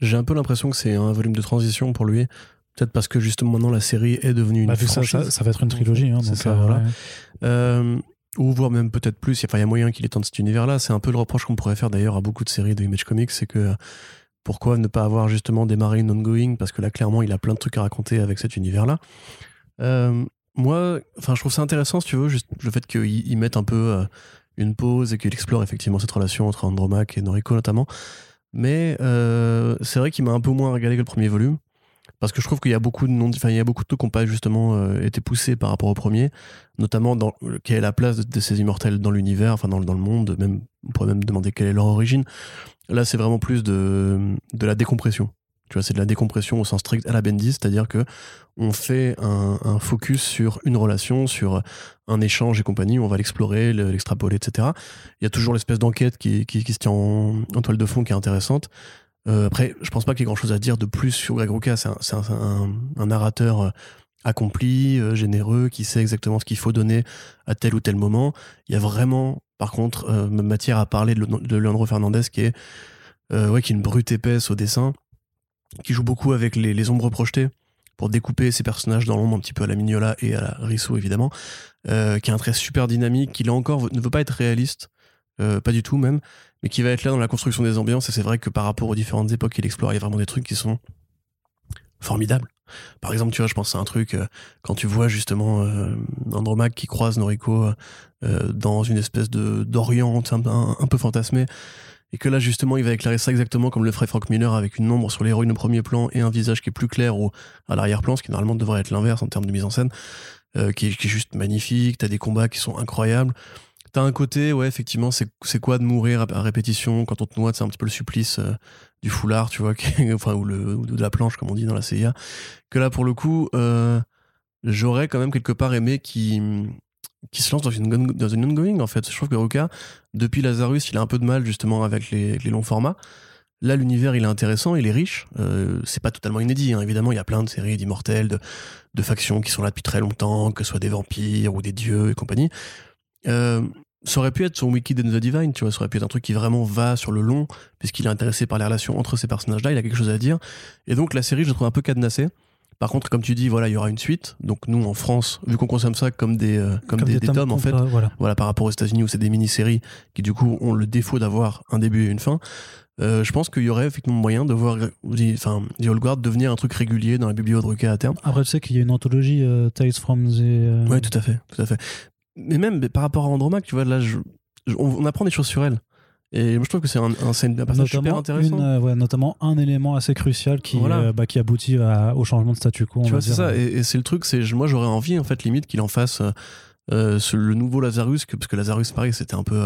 j'ai un peu l'impression que c'est un volume de transition pour lui. Peut-être parce que justement maintenant la série est devenue une Bah, ça, franchise. ça, ça va être une trilogie. Hein, donc, ça, euh, voilà. ouais. Euh, ou voire même peut-être plus. Enfin, il y a moyen qu'il étende cet univers-là. C'est un peu le reproche qu'on pourrait faire d'ailleurs à beaucoup de séries de Image Comics, c'est que pourquoi ne pas avoir justement démarré une ongoing Parce que là, clairement, il a plein de trucs à raconter avec cet univers-là. Euh, moi, enfin, je trouve ça intéressant, si tu veux, juste le fait qu'ils ils mettent un peu euh, une pause et qu'il explore effectivement cette relation entre Andromaque et Noriko notamment. Mais euh, c'est vrai qu'il m'a un peu moins régalé que le premier volume. Parce que je trouve qu'il y a beaucoup de non, enfin, il y a beaucoup de trucs qui n'ont pas justement euh, été poussés par rapport au premier, notamment dans quelle est la place de, ces immortels dans l'univers, enfin dans, le- monde, même on pourrait même demander quelle est leur origine. Là, c'est vraiment plus de, de la décompression. Tu vois, c'est de la décompression au sens strict à la Bendis, c'est-à-dire que on fait un, focus sur une relation, sur un échange et compagnie, on va l'explorer, le- l'extrapoler, etc. Il y a toujours l'espèce d'enquête qui, qui, se tient en, en toile de fond qui est intéressante. Euh, après, je pense pas qu'il y ait grand-chose à dire de plus sur Greg Rucka. C'est un, narrateur euh, accompli, euh, généreux, qui sait exactement ce qu'il faut donner à tel ou tel moment. Il y a vraiment, par contre, matière à parler de, Le- de Leandro Fernandez qui est, ouais, qui est une brute épaisse au dessin, qui joue beaucoup avec les, ombres projetées pour découper ses personnages dans l'ombre un petit peu à la Mignola et à la Risso évidemment, qui a un trait super dynamique, qui là encore ne veut pas être réaliste, pas du tout même, mais qui va être là dans la construction des ambiances. Et c'est vrai que par rapport aux différentes époques qu'il explore, il y a vraiment des trucs qui sont formidables. Par exemple, tu vois, je pense à un truc, euh, quand tu vois justement euh, Andromaque qui croise Noriko euh, dans une espèce de d'Orient un, peu fantasmé, et que là justement il va éclairer ça exactement comme le ferait Frank Miller avec une ombre sur l'héroïne au premier plan et un visage qui est plus clair au, à l'arrière-plan, ce qui normalement devrait être l'inverse en termes de mise en scène, euh, qui, qui est juste magnifique, t'as des combats qui sont incroyables, T'as un côté, ouais, effectivement, c'est quoi de mourir à, répétition quand on te noie, c'est un petit peu le supplice euh, du foulard, tu vois, enfin, ou, le, ou de la planche, comme on dit dans la CIA. Que là, pour le coup, euh, j'aurais quand même quelque part aimé qui se lance dans une, dans une ongoing, en fait. Je trouve que Ruka, depuis Lazarus, il a un peu de mal, justement, avec les, les longs formats. Là, l'univers, il est intéressant, il est riche. Euh, c'est pas totalement inédit, hein. évidemment. Il y a plein de séries d'immortels, de, de factions qui sont là depuis très longtemps, que ce soit des vampires ou des dieux et compagnie. Euh, ça aurait pu être son Wicked and the Divine, tu vois, ça aurait pu être un truc qui vraiment va sur le long, puisqu'il est intéressé par les relations entre ces personnages-là, il a quelque chose à dire. Et donc la série, je la trouve un peu cadenassée. Par contre, comme tu dis, voilà, il y aura une suite. Donc nous, en France, vu qu'on consomme ça comme des, euh, comme des, des tomes, en fait, contre- Voilà. voilà, par rapport aux États-Unis où c'est des mini-séries qui du coup ont le défaut d'avoir un début et une fin. euh, je pense qu'il y aurait effectivement moyen de voir The- enfin, The Old Guard devenir un truc régulier dans la bibliothèque à terme. Après, tu sais qu'il y a une anthologie euh, Tales from the. euh, Ouais, tout à fait, tout à fait. Mais même mais par rapport à Andromaque, tu vois, là, je- je- on, on apprend des choses sur elle. Et moi, je trouve que c'est un, un, c'est un personnage super intéressant. une, euh, ouais, notamment un élément assez crucial qui, Voilà. euh, bah, qui aboutit à- au changement de statu quo. on Tu va vois, c'est ça. Et, et c'est le truc, c'est moi, j'aurais envie, en fait, limite, qu'il en fasse euh, euh, ce- le nouveau Lazarus, que, parce que Lazarus, pareil, c'était un peu,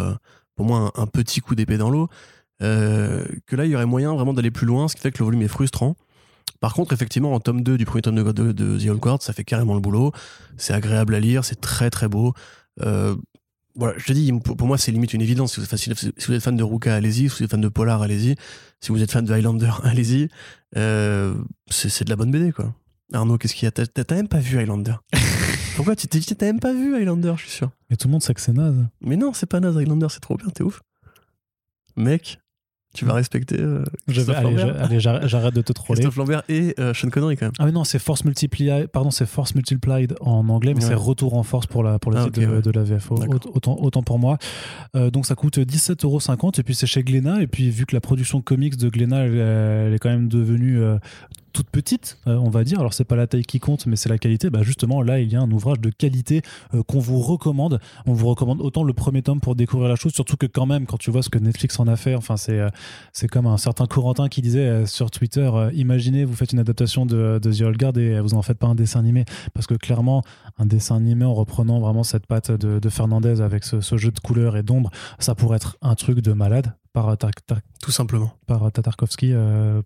pour moi, un, un petit coup d'épée dans l'eau. Que là, il y aurait moyen vraiment d'aller plus loin, ce qui fait que le volume est frustrant. Par contre, effectivement, en tome 2 du premier tome de, de, de The Old ça fait carrément le boulot. C'est agréable à lire, c'est très très beau. Euh, voilà, je te dis, pour, moi, c'est limite une évidence. Si vous, êtes, si vous êtes fan de Ruka, allez-y. Si vous êtes fan de Polar, allez-y. Si vous êtes fan de Highlander, allez-y. Euh, c'est de la bonne BD, quoi. Arnaud, qu'est-ce qu'il y a? T'as même pas vu Highlander Pourquoi tu t'es dit t'as même pas vu Highlander, je suis sûr. Mais tout le monde sait que c'est naze. Mais non, c'est pas naze Highlander, c'est trop bien, t'es ouf. Mec, tu vas respecter euh, Je vais- allez, j'arrête de te troller. Christophe Lambert et euh, Sean Connery quand même. Ah mais non, c'est Force Multiplied, pardon, c'est Force Multiplied en anglais, mais Ouais. c'est Retour en Force pour, la, pour le Ah, titre de, ouais. de la VFO. Autant, autant pour moi. Euh, donc ça coûte 17,50€ et puis c'est chez Glénat. Et puis vu que la production comics de Glénat, elle, elle est quand même devenue euh, toute petite, euh, on va dire. Alors c'est pas la taille qui compte, mais c'est la qualité. Bah justement, là, il y a un ouvrage de qualité euh, qu'on vous recommande. On vous recommande autant le premier tome pour découvrir la chose, surtout que quand même, quand tu vois ce que Netflix en a fait, enfin c'est euh, c'est comme un certain Corentin qui disait sur Twitter imaginez, vous faites une adaptation de, de The Old Guard et vous en faites pas un dessin animé. Parce que clairement, un dessin animé en reprenant vraiment cette patte de, de Fernandez avec ce, ce jeu de couleurs et d'ombre, ça pourrait être un truc de malade par, Tar- Tar- Tout simplement. par Tatarkovsky. euh,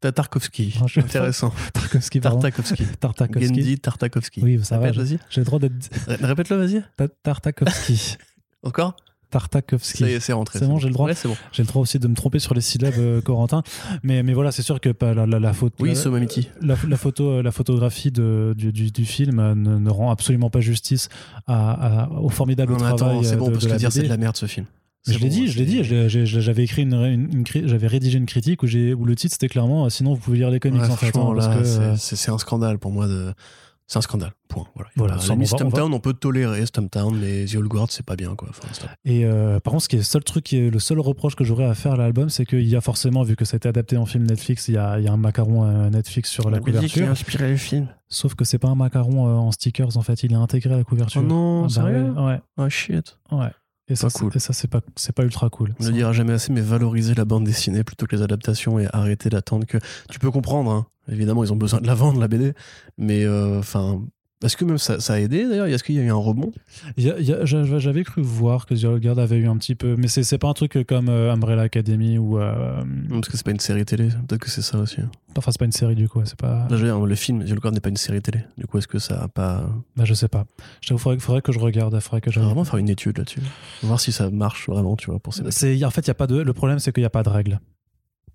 Tatarkovsky. Ah, je- Intéressant. Tarkovsky. Tartakovsky. Tartakovsky. Gendy Tartakovsky. Oui, ça va. Répète, J'ai vas-y. j'ai le droit d'être. Ré- Répète-le, vas-y. Ta- Tartakovsky. Encore? Tartakovsky. Ça y est, c'est rentré. C'est bon, j'ai le droit. Ouais, c'est bon. J'ai le droit aussi de me tromper sur les syllabes, euh, Corentin. Mais, mais voilà, c'est sûr que pas la, la, la faute. Oui, la- la, la photo, euh, la photographie de, du, du, du film euh, ne, ne rend absolument pas justice à, à- au formidable Non, travail attends, c'est euh, bon, de, parce de que la dire c'est de la merde ce film. Je l'ai dit, je l'ai dit. J'avais écrit une, une- une cri- j'avais rédigé une critique où, j'ai- où le titre c'était clairement. euh, Sinon, vous pouvez lire les comics Ouais, en fait. franchement, hein, c'est- euh, c'est un scandale pour moi. De... C'est un scandale. Point. Voilà. Voilà, ça, on va- on va- Stumptown, on peut tolérer Stumptown, mais The Old Guard, c'est pas bien, quoi. Enfin. Et euh, par contre, ce qui est le seul truc, qui est, le seul reproche que j'aurais à faire à l'album, c'est qu'il y a forcément, vu que ça a été adapté en film Netflix, il y a, il y a un macaron euh, Netflix sur la, couverture. inspiré le film. Sauf que c'est pas un macaron euh, en stickers en fait, il est intégré à la couverture. Oh non, Ah bah sérieux? ouais, ouais, Ah shit. ouais. Et ça, c'est- cool. et ça, c'est pas, c'est pas ultra cool. On ne le dira jamais assez, mais valoriser la bande dessinée plutôt que les adaptations et arrêter d'attendre que. Tu peux comprendre, hein. évidemment, ils ont besoin de la vendre, la BD, mais euh, enfin. Est-ce que même ça, ça a aidé d'ailleurs? Est-ce qu'il y a eu un rebond? Il il J'avais cru voir que The Old Guard avait eu un petit peu, mais c'est pas un truc comme euh, Umbrella Academy ou. euh, Parce que c'est pas une série télé, peut-être que c'est ça aussi. Enfin, c'est pas une série du coup, c'est pas. Là, je veux dire, le film, The Old Guard n'est pas une série télé. Du coup, est-ce que ça a pas. Bah, je sais pas. Je t'avoue, faudrait, faudrait que je regarde, faudrait que je. Vraiment faire une étude là-dessus. Voir si ça marche vraiment, tu vois, pour ces en fait, il y a pas de. Le problème, c'est qu'il n'y a pas de règles.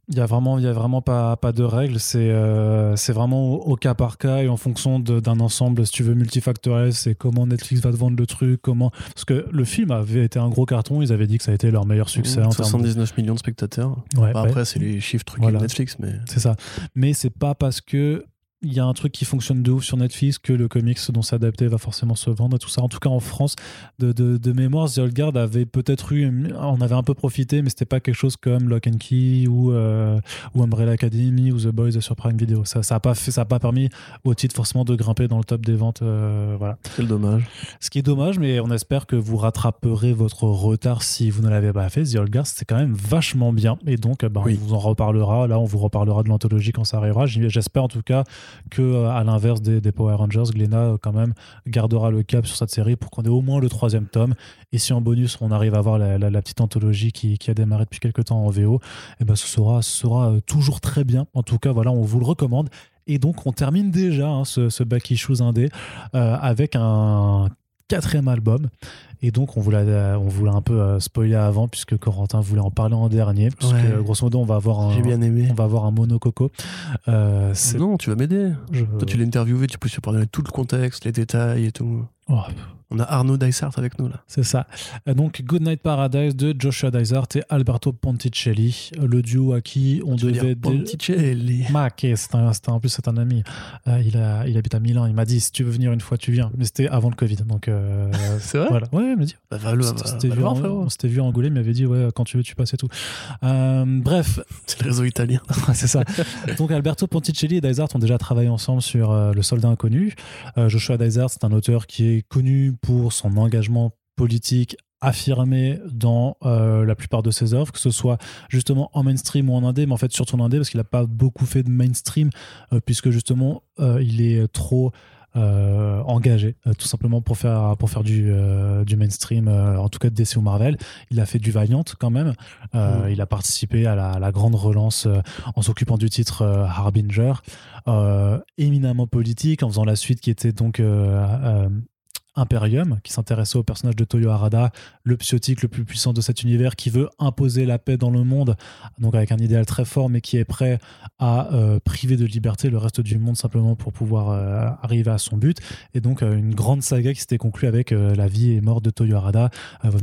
Il y a vraiment, il y a vraiment pas, pas de règles. C'est, euh, c'est vraiment au, au cas par cas et en fonction d'un ensemble, si tu veux, multifactoriel. C'est comment Netflix va te vendre le truc, comment. Parce que le film avait été un gros carton. Ils avaient dit que ça a été leur meilleur succès. en termes de- 79 millions de spectateurs. Ouais, Bah, ouais, après, c'est les chiffres Voilà. de Netflix, mais. c'est ça. Mais c'est pas parce que il y a un truc qui fonctionne de ouf sur Netflix que le comics dont c'est adapté va forcément se vendre et tout ça. En tout cas, en France, de, de, de mémoire, The Old Guard avait peut-être eu, on avait un peu profité, mais c'était pas quelque chose comme Lock and Key ou, euh, ou Umbrella Academy ou The Boys sur Prime Video. Ça, ça a pas fait, ça a pas permis au titre forcément de grimper dans le top des ventes, euh, voilà. Quel dommage. Ce qui est dommage, mais on espère que vous rattraperez votre retard si vous ne l'avez pas fait. The Old Guard, c'était quand même vachement bien. Et donc, ben, Oui. on vous en reparlera. Là, on vous reparlera de l'anthologie quand ça arrivera. J'espère en tout cas que euh, à l'inverse des, Power Rangers, Glenna euh, quand même gardera le cap sur cette série pour qu'on ait au moins le troisième tome. Et si en bonus on arrive à voir la, petite anthologie qui, a démarré depuis quelques temps en VO, et ben ce sera, euh, toujours très bien. En tout cas, voilà, on vous le recommande. Et donc on termine déjà hein, ce, ce Back Issues indé avec un quatrième album. Et donc on vous l'a, on vous l'a un peu euh, spoilé avant puisque Corentin voulait en parler en dernier. Parce Ouais. que grosso modo on va avoir un, J'ai bien aimé. on va avoir un monococo. Euh, Non, tu vas m'aider. je- Toi, tu l'as interviewé, tu peux lui parler tout le contexte, les détails et tout. Oh, On a Arnaud Dysart avec nous là. c'est ça. Euh, Donc Goodnight Paradise de Joshua Dysart et Alberto Ponticelli, euh, le duo à qui on Tu devait dire Ponticelli? Ma, ok, c'est un, c'est un- en plus c'est un ami. Euh, il, a, il habite à Milan. Il m'a dit si tu veux venir une fois, tu viens. Mais c'était avant le Covid, donc euh, C'est vrai? voilà. Ouais, il m'a dit. Bah, va le- On s'était vu, s'était vu à Angoulême. Il m'avait dit ouais, quand tu veux, tu passes et tout. Euh, bref, C'est le réseau italien. c'est ça. Donc Alberto Ponticelli et Dysart ont déjà travaillé ensemble sur Le Soldat Inconnu. Joshua Dysart, c'est un auteur qui est connu pour son engagement politique affirmé dans euh, la plupart de ses œuvres, que ce soit justement en mainstream ou en indé, mais en fait surtout en indé parce qu'il n'a pas beaucoup fait de mainstream, euh, puisque justement euh, il est trop engagé, tout simplement pour faire, pour faire du, du mainstream, en tout cas de DC ou Marvel. Il a fait du Valiant quand même. Mm. Il a participé à la, à la grande relance en s'occupant du titre Harbinger, éminemment politique, en faisant la suite qui était donc Imperium, qui s'intéressait au personnage de Toyo Harada, le psiotique le plus puissant de cet univers, qui veut imposer la paix dans le monde, donc avec un idéal très fort, mais qui est prêt à euh, priver de liberté le reste du monde simplement pour pouvoir euh, arriver à son but. Et donc euh, une grande saga qui s'était conclue avec la vie et mort de Toyo Harada,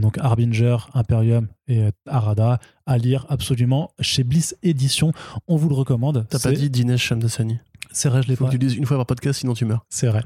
donc Harbinger, Imperium et Harada, à lire absolument chez Bliss Édition. On vous le recommande. T'as pas dit Dinesh Shamdasani. C'est vrai, je l'ai Il faut pas. que tu dises une fois par podcast, sinon tu meurs. C'est vrai.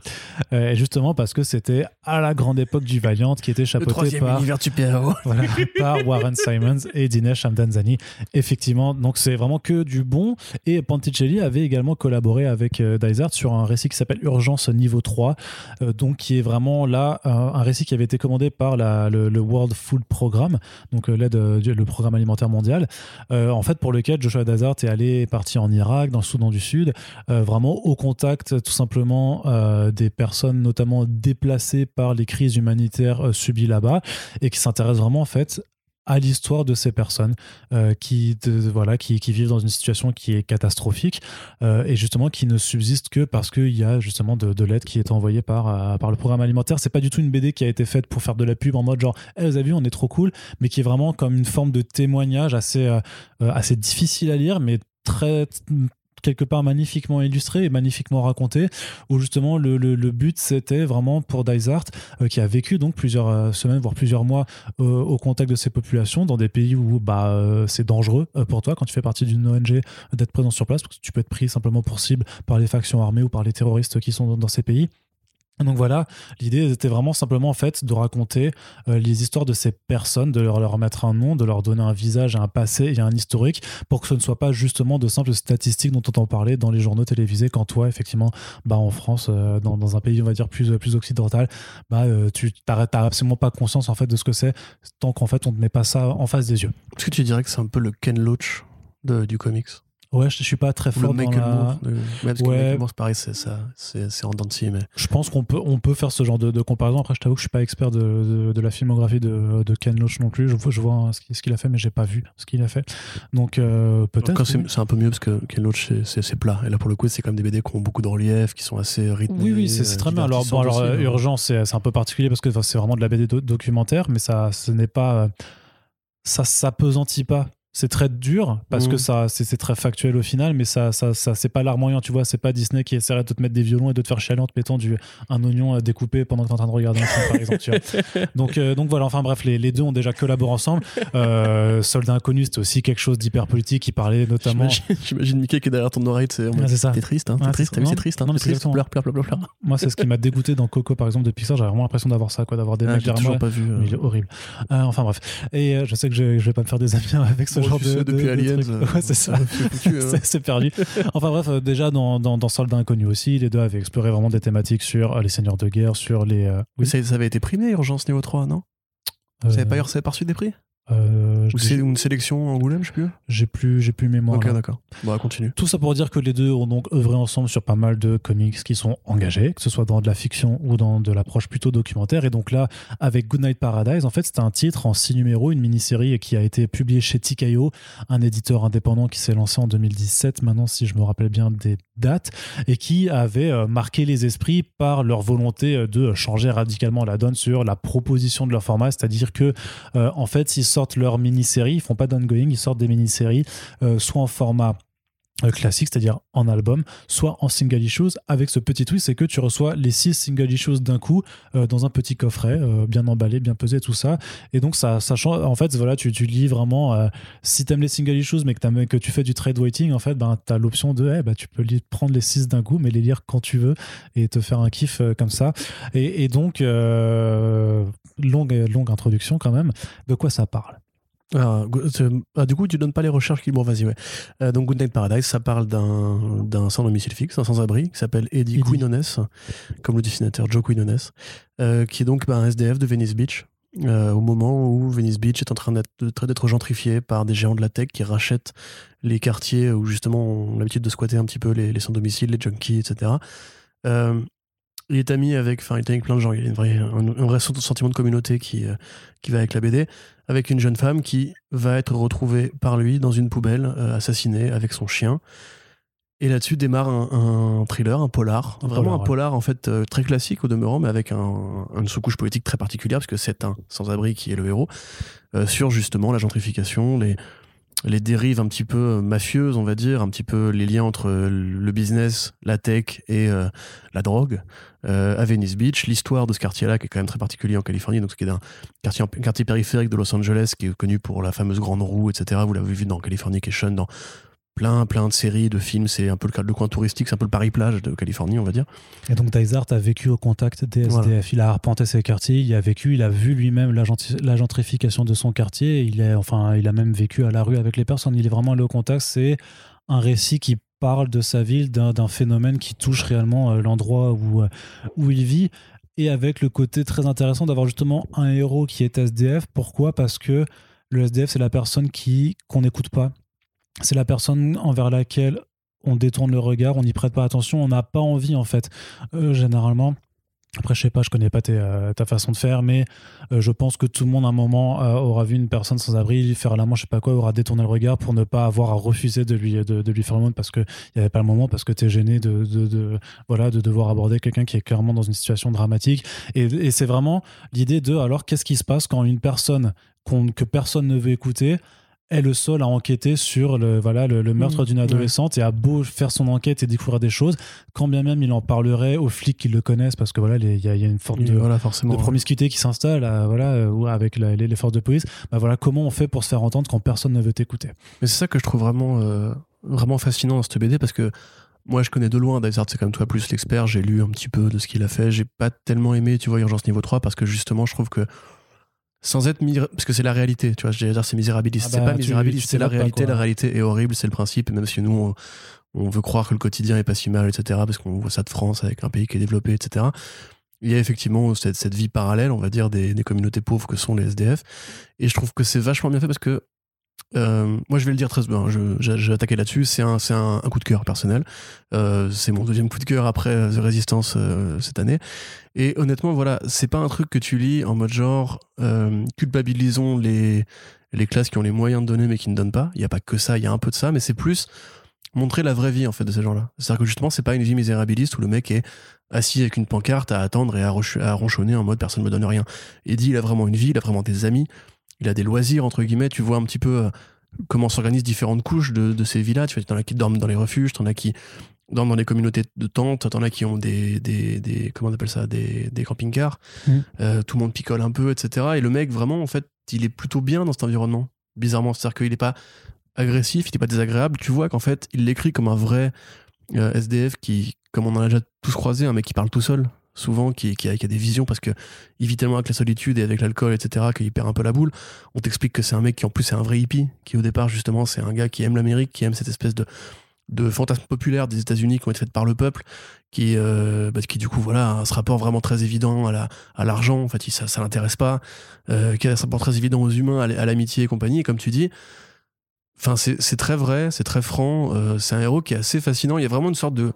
Euh, et justement parce que c'était à la grande époque du Valiant qui était Le chapeauté troisième par, univers super-héros. voilà, par Warren Simons et Dinesh Hamdanzani. Effectivement, donc c'est vraiment que du bon. Et Ponticelli avait également collaboré avec euh, Dysart sur un récit qui s'appelle Urgence niveau 3, euh, donc qui est vraiment là un, un récit qui avait été commandé par la- le, le World Food Programme, donc euh, l'aide euh, du- le programme alimentaire mondial, euh, en fait pour lequel Joshua Dysart est allé est parti en Irak, dans le Soudan du Sud, euh, au contact tout simplement euh, des personnes notamment déplacées par les crises humanitaires euh, subies là-bas et qui s'intéressent vraiment en fait à l'histoire de ces personnes euh, qui, voilà, qui, vivent dans une situation qui est catastrophique et justement qui ne subsiste que parce qu'il y a justement de, de l'aide qui est envoyée par, par le programme alimentaire. C'est pas du tout une BD qui a été faite pour faire de la pub en mode genre, Eh, vous avez vu, on est trop cool, mais qui est vraiment comme une forme de témoignage assez, assez difficile à lire, mais très quelque part magnifiquement illustré et magnifiquement raconté où justement le, le- but c'était vraiment pour Dysart euh, qui a vécu donc plusieurs euh, semaines voire plusieurs mois euh, au contact de ces populations dans des pays où bah, c'est dangereux pour toi quand tu fais partie d'une ONG d'être présent sur place parce que tu peux être pris simplement pour cible par les factions armées ou par les terroristes qui sont dans ces pays. Donc voilà, l'idée était vraiment simplement en fait de raconter euh, les histoires de ces personnes, de leur, leur mettre un nom, de leur donner un visage, un passé et un historique pour que ce ne soit pas justement de simples statistiques dont on entend parler dans les journaux télévisés quand toi effectivement bah en France euh, dans, dans un pays on va dire plus plus occidental bah euh, tu t'as absolument pas conscience en fait de ce que c'est tant qu'en fait on ne met pas ça en face des yeux. Est-ce que tu dirais que c'est un peu le Ken Loach du comics? Ouais, je, je suis pas très Ou le fort dans la... De- Ouais, parce que Ouais. Michael Moore, c'est pareil, c'est ça, c'est en dents de scie, mais Je pense qu'on peut, on peut faire ce genre de, de comparaison. Après, je t'avoue que je suis pas expert de, de, de la filmographie de, de Ken Loach non plus. Je, vois- je vois ce qu'il a fait, mais j'ai pas vu ce qu'il a fait. Donc euh, peut-être. C'est un peu mieux parce que Ken Loach, c'est- plat. Et là, pour le coup, c'est quand même des BD qui ont beaucoup de relief, qui sont assez rythmés. Oui, oui, c'est c'est euh, très bien. Alors, bon, divertissantes alors aussi, euh. Urgence, c'est un peu particulier parce que c'est vraiment de la BD do- documentaire, mais ça, ce n'est pas. Ça s'apesantit pas. C'est très dur parce que ça, c'est très factuel au final, mais ça, ça, ça c'est pas larmoyant, tu vois. C'est pas Disney qui essaierait de te mettre des violons et de te faire chialer en te mettant du, un oignon découpé pendant que t'es en train de regarder un film, par exemple. Tu vois. Donc, euh, donc voilà, enfin bref, les, les deux ont déjà collaboré ensemble. Euh, Soldat Inconnu, c'était aussi quelque chose d'hyper politique qui parlait notamment. J'imagine- Mickey qui est derrière ton oreille, c'est Ouais, c'est ça. T'es triste, hein triste, c'est- non, c'est triste, hein non, mais T'es c'est triste, pleure, pleure, pleure, pleure. Moi, c'est ce qui m'a dégoûté dans Coco, par exemple, de Pixar. J'avais vraiment l'impression d'avoir ça, quoi, d'avoir des Ah, mecs derrière moi. pas vu. euh, Mais il est horrible. Enfin bref. Et je sais que je, je vais pas me faire des amis avec ce genre tu de. sais, de- depuis de Aliens, trucs. euh, Ouais, c'est ça. c'est hein. C'est- perdu. Enfin bref, euh, déjà dans, dans, dans Soldat Inconnu aussi, les deux avaient exploré vraiment des thématiques sur euh, les seigneurs de guerre, sur les. euh, Mais ça, ça avait été primé, Urgence niveau 3, non? Euh, pas, ça avait pas reçu des prix? Euh, Ou c'est une sélection Angoulême, je sais plus. j'ai plus, j'ai plus mémoire. ok, d'accord. Bon, continue. Tout ça pour dire que les deux ont donc œuvré ensemble sur pas mal de comics qui sont engagés, que ce soit dans de la fiction ou dans de l'approche plutôt documentaire. Et donc là, avec Goodnight Paradise, en fait, c'était un titre en six numéros, une mini-série qui a été publiée chez TKO, un éditeur indépendant qui s'est lancé en 2017, maintenant si je me rappelle bien des dates, et qui avait euh, marqué les esprits par leur volonté euh, de changer radicalement la donne sur la proposition de leur format, c'est-à-dire que euh, en fait, ils sortent leur mini-série, ils font pas d'ongoing, ils sortent des mini-séries, euh, soit en format classique, c'est-à-dire en album, soit en single issues, avec ce petit twist, c'est que tu reçois les six single issues d'un coup euh, dans un petit coffret, euh, bien emballé, bien pesé, tout ça. Et donc ça, change. En fait, voilà, tu, lis vraiment. euh, si t'aimes les single issues, mais que, tu fais du trade waiting, en fait, ben t'as l'option de, eh, bah, tu peux prendre les six d'un coup, mais les lire quand tu veux et te faire un kiff euh, comme ça. Et, et donc euh, longue longue introduction quand même. De quoi ça parle? Ah, ah, du coup, tu donnes pas les recherches qui. Bon, vas-y, ouais. Euh, donc, Good Night Paradise, ça parle d'un sans domicile fixe, un sans-abri, qui s'appelle Eddie Eddie. Quinones, comme le dessinateur Joe Quinones, euh, qui est donc bah, un SDF de Venice Beach, euh, au moment où Venice Beach est en train d'être d'être gentrifié par des géants de la tech qui rachètent les quartiers où justement on a l'habitude de squatter un petit peu les, les sans-domicile, les junkies, etc. Il est ami avec, enfin, il est avec plein de gens. Il y a une vraie, un, un vrai sentiment de communauté qui, euh, qui va avec la BD, avec une jeune femme qui va être retrouvée par lui dans une poubelle, euh, assassinée avec son chien. Et là-dessus démarre un, un thriller, un polar, Un vraiment polar, un ouais. polar en fait euh, très classique au demeurant, mais avec un, une sous-couche politique très particulière parce que c'est un sans-abri qui est le héros sur justement la gentrification, les les dérives un petit peu euh, mafieuses, on va dire, un petit peu les liens entre euh, le business, la tech et euh, la drogue à Venice Beach. L'histoire de ce quartier-là, qui est quand même très particulier en Californie, donc ce qui est un quartier, un quartier périphérique de Los Angeles, qui est connu pour la fameuse grande roue, etc. Vous l'avez vu dans Californication, dans plein, plein de séries, de films. C'est un peu le, le coin touristique, c'est un peu le Paris-Plage de Californie, on va dire. Et donc Dysart a vécu au contact des SDF. Voilà. Il a arpenté ses quartiers, il a vécu, il a vu lui-même la, gentri- la gentrification de son quartier. Il est, enfin, il a même vécu à la rue avec les personnes. Il est vraiment allé au contact. C'est un récit qui parle de sa ville, d'un d'un phénomène qui touche réellement euh, l'endroit où, euh, où il vit. Et avec le côté très intéressant d'avoir justement un héros qui est SDF. Pourquoi? Parce que le SDF, c'est la personne qui qu'on n'écoute pas. C'est la personne envers laquelle on détourne le regard, on n'y prête pas attention, on n'a pas envie en fait. Euh, généralement, après je sais pas, je connais pas euh, ta façon de faire, mais euh, je pense que tout le monde à un moment aura vu une personne sans abri faire la manche, je sais pas quoi, aura détourné le regard pour ne pas avoir à refuser de lui, faire le monde parce qu'il n'y avait pas le moment, parce que tu es gêné de, voilà, de devoir aborder quelqu'un qui est clairement dans une situation dramatique. Et, c'est vraiment l'idée de alors qu'est-ce qui se passe quand une personne que personne ne veut écouter est le seul à enquêter sur le, voilà, le, le meurtre Mmh, d'une adolescente et a beau faire son enquête et découvrir des choses, quand bien même il en parlerait aux flics qui le connaissent, parce que voilà, il y, a- y a une forme de, voilà, forcément. de promiscuité qui s'installe euh, voilà, euh, ou avec la- les, les forces de police. Bah voilà, comment on fait pour se faire entendre quand personne ne veut t'écouter? Mais c'est ça que je trouve vraiment, euh, vraiment fascinant dans cette BD parce que moi je connais de loin Dysart, c'est comme toi plus l'expert, j'ai lu un petit peu de ce qu'il a fait, j'ai pas tellement aimé, tu vois, Urgence niveau 3 parce que justement je trouve que sans être parce que c'est la réalité, tu vois, je vais dire c'est misérabiliste, Ah c'est bah, pas misérabiliste, c'est la pas, réalité, la réalité est horrible, c'est le principe, même si nous on, on veut croire que le quotidien est pas si mal, etc., parce qu'on voit ça de France avec un pays qui est développé, etc. Il y a effectivement cette, cette vie parallèle, on va dire, des, des communautés pauvres que sont les SDF. Et je trouve que c'est vachement bien fait parce que euh, moi, je vais le dire très bien. J'ai, attaqué là-dessus. C'est un, un, un coup de cœur personnel. Euh, c'est mon deuxième coup de cœur après euh, The Resistance cette année. Et honnêtement, voilà, c'est pas un truc que tu lis en mode genre culpabilisons les les classes qui ont les moyens de donner mais qui ne donnent pas. Il y a pas que ça. Il y a un peu de ça, mais c'est plus montrer la vraie vie en fait de ces gens-là. C'est-à-dire que justement, c'est pas une vie misérabiliste où le mec est assis avec une pancarte à attendre et à, ronchonner en mode personne me donne rien. Eddie, il a vraiment une vie, il a vraiment des amis, il a des loisirs, entre guillemets. Tu vois un petit peu euh, comment s'organisent différentes couches de, de ces villas. Tu vois, t'en as qui dorment dans les refuges, t'en as qui dorment dans les communautés de tentes, t'en as qui ont des, des, des comment on appelle ça, des, des camping-cars. Mhm. Euh, tout le monde picole un peu, etc. Et le mec, vraiment, en fait, il est plutôt bien dans cet environnement. Bizarrement, c'est-à-dire qu'il est pas agressif, il est pas désagréable. Tu vois qu'en fait, il l'écrit comme un vrai euh, SDF qui, comme on en a déjà tous croisé, un mec qui parle tout seul, souvent, qui, a, des visions parce que avec la solitude et avec l'alcool, etc., qu'il perd un peu la boule. On t'explique que c'est un mec qui, en plus, est un vrai hippie, qui au départ, justement, c'est un gars qui aime l'Amérique, qui aime cette espèce de, de fantasmes populaires des États-Unis qui ont été faites par le peuple, qui, euh, bah, qui du coup voilà a ce rapport vraiment très évident à l'argent. En fait, ça ça l'intéresse pas, euh, qui a ce rapport très évident aux humains, à l'amitié et compagnie. Et comme tu dis, enfin c'est très vrai, c'est très franc. Euh, c'est un héros qui est assez fascinant. Il y a vraiment une sorte de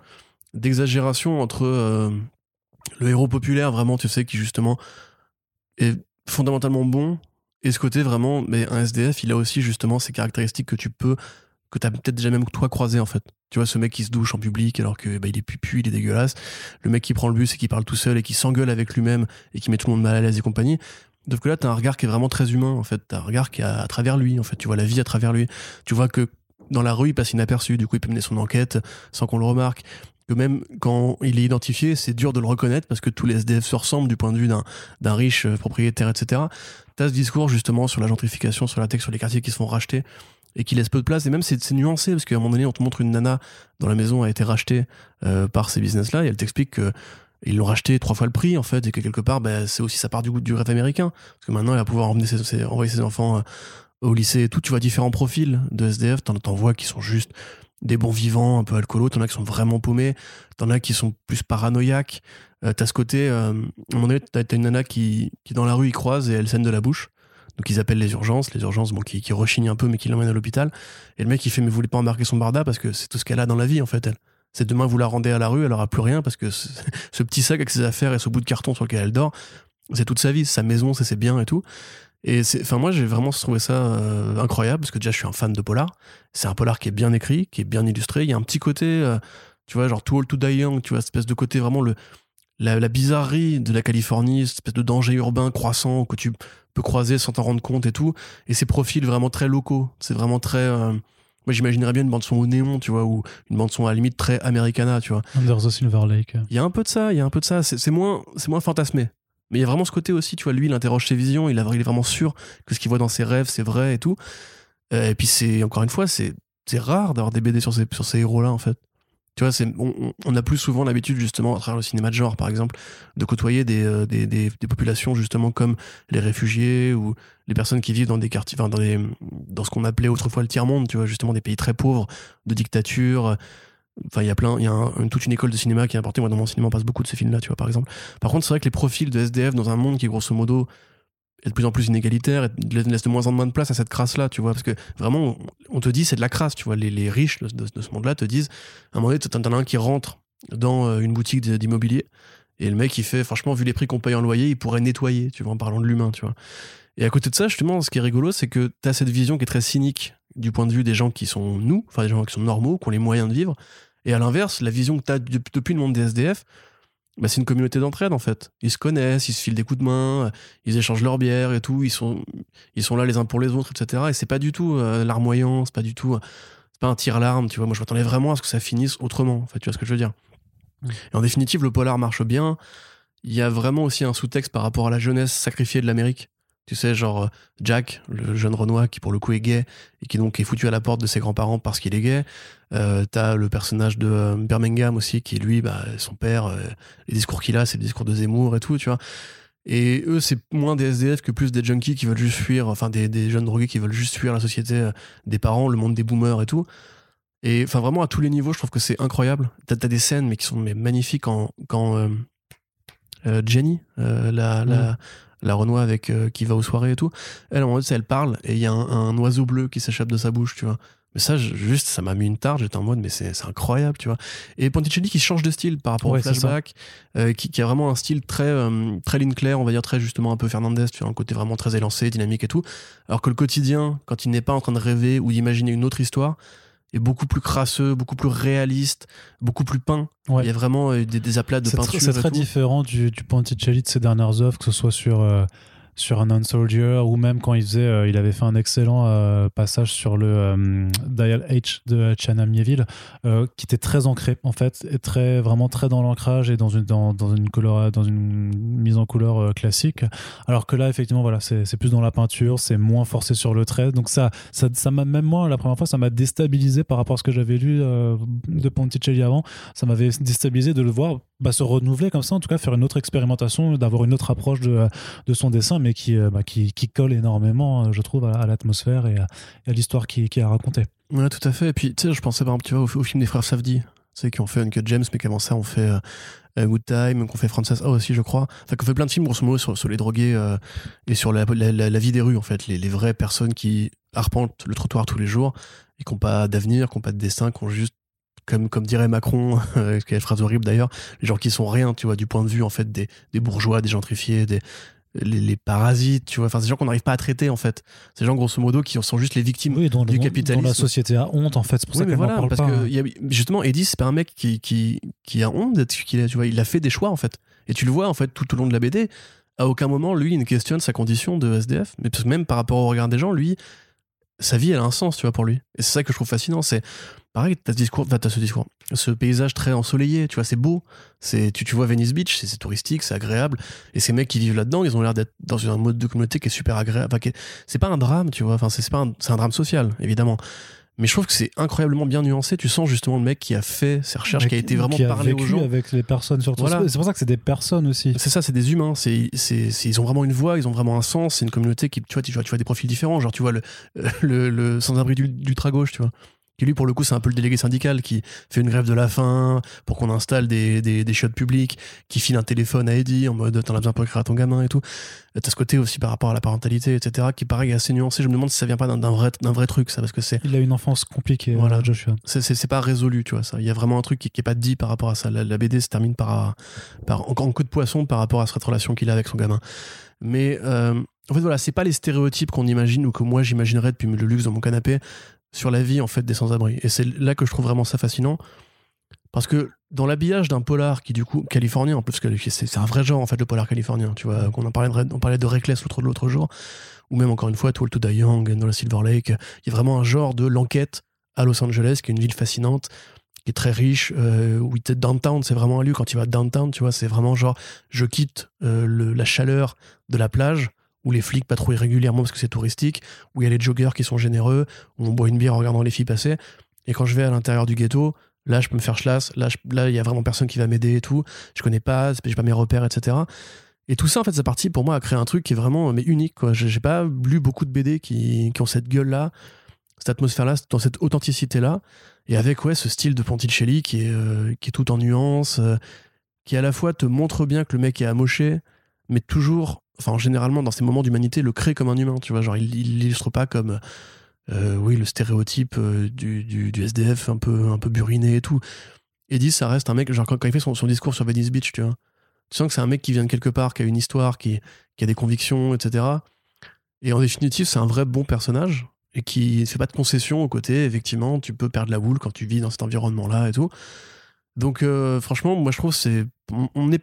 d'exagération entre euh, le héros populaire vraiment, tu sais, qui justement est fondamentalement bon et ce côté vraiment, mais un SDF, il a aussi justement ces caractéristiques que tu peux que t'as peut-être déjà même toi croisé en fait. Tu vois ce mec qui se douche en public alors que bah, il est pupu, il est dégueulasse. Le mec qui prend le bus et qui parle tout seul et qui s'engueule avec lui-même et qui met tout le monde mal à l'aise et compagnie. Sauf que là, t'as un regard qui est vraiment très humain en fait. T'as un regard qui est à, travers lui en fait. Tu vois la vie à travers lui. Tu vois que dans la rue, il passe inaperçu. Du coup, il peut mener son enquête sans qu'on le remarque. Que même quand il est identifié, c'est dur de le reconnaître parce que tous les SDF se ressemblent du point de vue d'un riche euh, propriétaire, etc. T'as ce discours justement sur la gentrification, sur la tech, sur les quartiers qui se font racheter et qui laisse peu de place. Et même, c'est nuancé, parce qu'à un moment donné, on te montre une nana dont la maison a été rachetée euh, par ces business-là, et elle t'explique que ils l'ont racheté trois fois le prix, en fait, et que quelque part, bah, c'est aussi ça part du du rêve américain. Parce que maintenant, il va pouvoir ses, envoyer ses enfants euh, au lycée et tout. Tu vois différents profils de SDF, t'en vois qui sont juste des bons vivants, un peu alcoolos, t'en as qui sont vraiment paumés, t'en as qui sont plus paranoïaques. Euh, t'as ce côté, à un moment donné, t'as une nana qui, qui dans la rue, il croise et elle scène de la bouche. Donc ils appellent les urgences, les urgences bon, qui, qui rechignent un peu mais qui l'emmènent à l'hôpital. Et le mec il fait mais vous voulez pas embarquer son barda parce que c'est tout ce qu'elle a dans la vie en fait elle. C'est demain vous la rendez à la rue, elle aura plus rien parce que ce petit sac avec ses affaires et ce bout de carton sur lequel elle dort, c'est toute sa vie, sa maison, c'est ses biens et tout. Et enfin moi j'ai vraiment trouvé ça euh, incroyable parce que déjà je suis un fan de polar. C'est un polar qui est bien écrit, qui est bien illustré. Il y a un petit côté, euh, tu vois, genre Too Old to Die Young, tu vois, espèce de côté vraiment le la, bizarrerie de la Californie, cette espèce de danger urbain croissant que tu peux croiser sans t'en rendre compte et tout. Et ces profils vraiment très locaux. C'est vraiment très. Euh, moi, j'imaginerais bien une bande-son au néon, tu vois, ou une bande-son à la limite très americana, tu vois. Under the Silver Lake. Il y a un peu de ça, il y a un peu de ça. C'est moins, moins fantasmé. Mais il y a vraiment ce côté aussi, tu vois, lui, il interroge ses visions, il, il est vraiment sûr que ce qu'il voit dans ses rêves, c'est vrai et tout. Euh, et puis, c'est, encore une fois, c'est rare d'avoir des BD sur ces, sur ces héros-là, en fait. Tu vois, on, on, a plus souvent l'habitude, justement, à travers le cinéma de genre, par exemple, de côtoyer des, euh, des, des, populations, justement, comme les réfugiés ou les personnes qui vivent dans des quartiers, dans, des, dans ce qu'on appelait autrefois le tiers-monde, tu vois, justement, des pays très pauvres, de dictature. Enfin, il y a plein, il y a toute une école de cinéma qui est importée. Moi, dans mon cinéma, on passe beaucoup de ces films-là, tu vois, par exemple. Par contre, c'est vrai que les profils de SDF dans un monde qui grosso modo est de plus en plus inégalitaire et laisse de moins en moins de place à cette crasse-là, tu vois. Parce que vraiment, on te dit c'est de la crasse, tu vois. Les, les riches de, ce monde-là te disent, à un moment donné, t'en as un qui rentre dans euh, une boutique d'immobilier et le mec, il fait, franchement, vu les prix qu'on paye en loyer, il pourrait nettoyer, tu vois, en parlant de l'humain, tu vois. Et à côté de ça, justement, ce qui est rigolo, c'est que tu as cette vision qui est très cynique du point de vue des gens qui sont nous, enfin des gens qui sont normaux, qui ont les moyens de vivre. Et à l'inverse, la vision que tu as depuis le monde des SDF, bah, c'est une communauté d'entraide en fait. Ils se connaissent, ils se filent des coups de main, ils échangent leur bière et tout, ils sont, ils sont là les uns pour les autres, etc. Et c'est pas du tout euh, larmoyant, c'est pas du tout, c'est pas un tir-larme, tu vois. Moi je m'attendais vraiment à ce que ça finisse autrement, en fait, tu vois ce que je veux dire. Et en définitive, le polar marche bien. Il y a vraiment aussi un sous-texte par rapport à la jeunesse sacrifiée de l'Amérique. Tu sais, genre euh, Jack, le jeune Renoir qui pour le coup est gay et qui donc est foutu à la porte de ses grands-parents parce qu'il est gay. Euh, T'as le personnage de euh, Birmingham aussi qui lui, bah, son père, euh, les discours qu'il a, c'est le discours de Zemmour et tout, tu vois. Et eux, c'est moins des SDF que plus des junkies qui veulent juste fuir, enfin des, des jeunes drogués qui veulent juste fuir la société des parents, le monde des boomers et tout. Et enfin vraiment à tous les niveaux, je trouve que c'est incroyable. T'as as des scènes mais qui sont mais magnifiques quand, quand Jenny, la, mm la Renoir avec euh, qui va aux soirées et tout. Elle, en elle parle et il y a un, oiseau bleu qui s'échappe de sa bouche, tu vois. Mais ça, juste, ça m'a mis une tarte. J'étais en mode, mais c'est incroyable, tu vois. Et Ponticelli qui change de style par rapport au flashback, euh, qui, a vraiment un style très, euh, très ligne claire, on va dire très justement un peu Fernandez, tu vois, un côté vraiment très élancé, dynamique et tout. Alors que le quotidien, quand il n'est pas en train de rêver ou d'imaginer une autre histoire, est beaucoup plus crasseux, beaucoup plus réaliste, beaucoup plus peint. Il y a vraiment euh, des, aplats de peinture. C'est très différent du, du Ponticelli de ces dernières œuvres, que ce soit sur euh, sur un Non-Soldier ou même quand il faisait, euh, il avait fait un excellent euh, passage sur le euh, Dial H de Chana Mieville qui était très ancré en fait, et très vraiment très dans l'ancrage et dans une dans, une couleur, dans une mise en couleur classique. Alors que là effectivement voilà, c'est plus dans la peinture, c'est moins forcé sur le trait, donc ça ça m'a même moi la première fois ça m'a déstabilisé par rapport à ce que j'avais lu de Ponticelli avant, ça m'avait déstabilisé de le voir bah, se renouveler comme ça, en tout cas faire une autre expérimentation, d'avoir une autre approche de, de son dessin, mais qui, bah, qui, qui, colle énormément, je trouve, à, l'atmosphère et à, l'histoire qu'il qui a racontée. Ouais, tout à fait. Et puis, tu sais, je pensais par exemple, tu vois, au, film des frères Safdie, tu qui ont fait Uncut James, mais qu'avant ça, on fait euh, Good Time, qu'on fait Frances A aussi, je crois. Enfin, qu'on fait plein de films, grosso modo, sur, sur les drogués euh, et sur la, la, vie des rues, en fait. Les, les, vraies personnes qui arpentent le trottoir tous les jours et qui n'ont pas d'avenir, qui n'ont pas de destin, qui ont juste comme, comme dirait Macron, euh, qui est une phrase horrible d'ailleurs, les gens qui sont rien, tu vois, du point de vue en fait des, des bourgeois, des gentrifiés, des, les, parasites, tu vois, enfin, ces gens qu'on n'arrive pas à traiter en fait. Ces gens grosso modo qui sont juste les victimes du capitalisme. Dont la société a honte en fait, c'est pour ça qu'on voilà, parle parce pas. Que y a, justement, Eddie, c'est pas un mec qui, qui, qui a honte d'être qu'il tu vois, il a fait des choix en fait. Et tu le vois en fait tout au long de la BD. À aucun moment, lui, il ne questionne sa condition de SDF. Mais parce que même par rapport au regard des gens, lui, sa vie, elle a un sens, tu vois, pour lui. Et c'est ça que je trouve fascinant. C'est pareil, t'as ce discours, as ce discours, ce paysage très ensoleillé, tu vois, c'est beau. C'est, tu, tu vois Venice Beach, c'est touristique, c'est agréable. Et ces mecs qui vivent là-dedans, ils ont l'air d'être dans un mode de communauté qui est super agréable. c'est pas un drame, tu vois. Enfin, c'est pas, c'est un drame social, évidemment. Mais je trouve que c'est incroyablement bien nuancé. Tu sens justement le mec qui a fait ses recherches, qui a été vraiment qui a parlé vécu aux gens. avec les personnes surtout. Voilà. C'est pour ça que c'est des personnes aussi. C'est ça, c'est des humains. C'est, ils ont vraiment une voix, ils ont vraiment un sens. C'est une communauté qui, tu vois, tu vois, tu vois des profils différents. Genre, tu vois le, le, le sans-abri d'ultra-gauche, tu vois qui lui pour le coup c'est un peu le délégué syndical qui fait une grève de la faim pour qu'on installe des, des, des chiottes publiques, qui file un téléphone à Eddie en mode t'en as besoin pour écrire à ton gamin et tout. T'as ce côté aussi par rapport à la parentalité, etc., qui pareil est assez nuancé. Je me demande si ça vient pas d'un vrai, vrai truc, ça, parce que c'est. Il a une enfance compliquée, voilà. Euh, Joshua. C'est pas résolu, tu vois, ça. Il y a vraiment un truc qui, qui est pas dit par rapport à ça. La, BD se termine par, par encore un coup de poisson par rapport à cette relation qu'il a avec son gamin. Mais euh, en fait, voilà, c'est pas les stéréotypes qu'on imagine ou que moi j'imaginerais depuis le luxe dans mon canapé sur la vie en fait des sans-abri. Et c'est là que je trouve vraiment ça fascinant. Parce que dans l'habillage d'un polar qui du coup californien en plus que c'est un vrai genre en fait le polar californien tu vois qu'on en parlait de, on parlait de Reckless l'autre jour ou même encore une fois Tool to Die Young dans la Silver Lake il y a vraiment un genre de l'enquête à Los Angeles qui est une ville fascinante qui est très riche euh, où il downtown c'est vraiment un lieu quand tu vas downtown tu vois c'est vraiment genre je quitte euh, le, la chaleur de la plage où les flics patrouillent régulièrement parce que c'est touristique, où il y a les joggers qui sont généreux, où on boit une bière en regardant les filles passer. Et quand je vais à l'intérieur du ghetto, là, je peux me faire chlasse, là, là, il y a vraiment personne qui va m'aider et tout. Je connais pas, j'ai pas mes repères, etc. Et tout ça, en fait, c'est parti pour moi à créer un truc qui est vraiment mais unique. Quoi. J'ai pas lu beaucoup de BD qui, qui ont cette gueule-là, cette atmosphère-là, dans cette authenticité-là. Et avec ouais, ce style de Ponticelli qui est, euh, qui est tout en nuances, euh, qui à la fois te montre bien que le mec est amoché, mais toujours enfin généralement dans ces moments d'humanité, le crée comme un humain, tu vois, genre il l'illustre pas comme euh, oui le stéréotype euh, du, du, SDF un peu un peu buriné et tout. Eddie, ça reste un mec, genre quand, il fait son, son, discours sur Venice Beach, tu vois, tu sens que c'est un mec qui vient de quelque part, qui a une histoire, qui, qui a des convictions, etc. Et en définitive, c'est un vrai bon personnage et qui ne fait pas de concessions au côté, effectivement, tu peux perdre la boule quand tu vis dans cet environnement-là et tout. Donc, euh, franchement, moi, je trouve c'est on est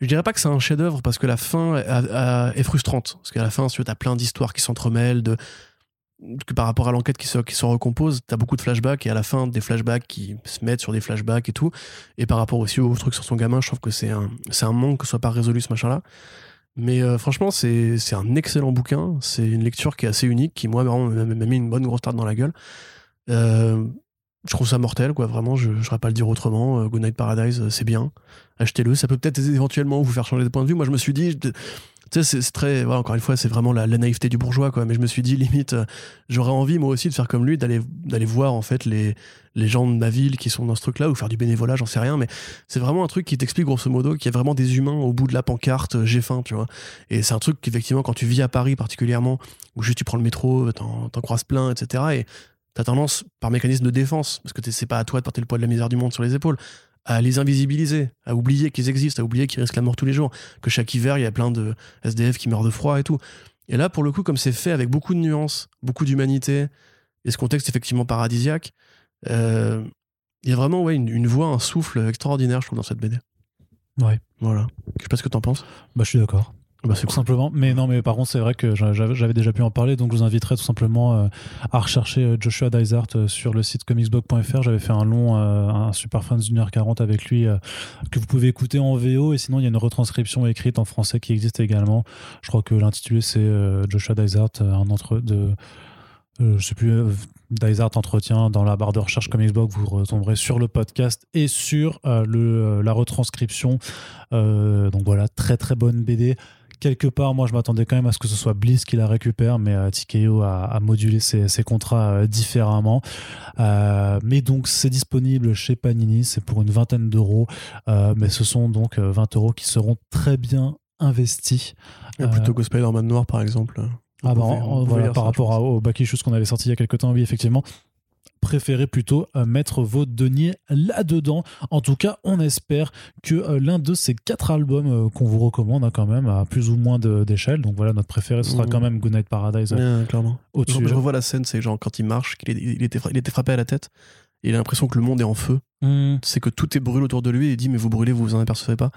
je dirais pas que c'est un chef-d'œuvre parce que la fin est frustrante. Parce qu'à la fin, tu as plein d'histoires qui s'entremêlent, que par rapport à l'enquête qui se, recompose, tu as beaucoup de flashbacks et à la fin, des flashbacks qui se mettent sur des flashbacks et tout. Et par rapport aussi au truc sur son gamin, je trouve que c'est un, un manque que ce soit pas résolu ce machin-là. Mais euh, franchement, c'est un excellent bouquin. C'est une lecture qui est assez unique, qui, moi, m'a mis une bonne grosse tarte dans la gueule. Euh, je trouve ça mortel, quoi. Vraiment, je ne saurais pas le dire autrement. Euh, Good Night Paradise, euh, c'est bien. Achetez-le. Ça peut peut-être éventuellement vous faire changer de point de vue. Moi, je me suis dit, tu sais, c'est très. encore une fois, c'est vraiment la, naïveté du bourgeois, quoi. Mais je me suis dit, limite, euh, j'aurais envie, moi aussi, de faire comme lui, d'aller voir, en fait, les, les gens de ma ville qui sont dans ce truc-là, ou faire du bénévolat, j'en sais rien. Mais c'est vraiment un truc qui t'explique, grosso modo, qu'il y a vraiment des humains au bout de la pancarte, j'ai faim, tu vois. Et c'est un truc qu'effectivement, quand tu vis à Paris, particulièrement, où juste tu prends le métro, t'en croises plein, etc. Et t'as tendance, par mécanisme de défense, parce que c'est pas à toi de porter le poids de la misère du monde sur les épaules, à les invisibiliser, à oublier qu'ils existent, à oublier qu'ils risquent la mort tous les jours, que chaque hiver, il y a plein de SDF qui meurent de froid et tout. Et là, pour le coup, comme c'est fait avec beaucoup de nuances, beaucoup d'humanité, et ce contexte effectivement paradisiaque, euh, il y a vraiment ouais, une, une, voix, un souffle extraordinaire, je trouve, dans cette BD. Ouais. Voilà. Je sais pas ce que t'en penses. Bah, je suis d'accord. Bah, tout simplement. Mais non, mais par contre, c'est vrai que j'avais déjà pu en parler, donc je vous inviterai tout simplement euh, à rechercher euh, Joshua Dysart euh, sur le site comicsblog.fr. J'avais fait un long, un super fan d'une heure 40 avec lui que vous pouvez écouter en VO, et sinon il y a une retranscription écrite en français qui existe également. Je crois que l'intitulé c'est Joshua Dysart, un entre de, je sais plus Dice Art Entretien, dans la barre de recherche comme Xbox, vous retomberez sur le podcast et sur euh, le, la retranscription. donc voilà, très très bonne BD quelque part, moi, je m'attendais quand même à ce que ce soit Bliss qui la récupère, mais euh, TKO a, modulé ses, contrats différemment. mais donc, c'est disponible chez Panini, c'est pour une vingtaine d'euros, mais ce sont donc 20 euros qui seront très bien investis. plutôt que Spider-Man Noir, par exemple. Ah bah, voilà, par rapport au Back Issues qu'on avait sorti il y a quelques temps, oui, effectivement. Préférez plutôt euh, mettre vos deniers là-dedans. En tout cas, on espère que euh, l'un de ces quatre albums euh, qu'on vous recommande hein, quand même à plus ou moins d'échelle. Donc voilà, notre préféré, ce sera mmh. quand même Goodnight Paradise. clairement. Je, revois la scène, c'est genre quand il marche, qu'il il était, il était frappé à la tête. Et il a l'impression que le monde est en feu. Mmh. C'est que tout est brûlé autour de lui et il dit mais vous brûlez, vous vous en apercevez pas.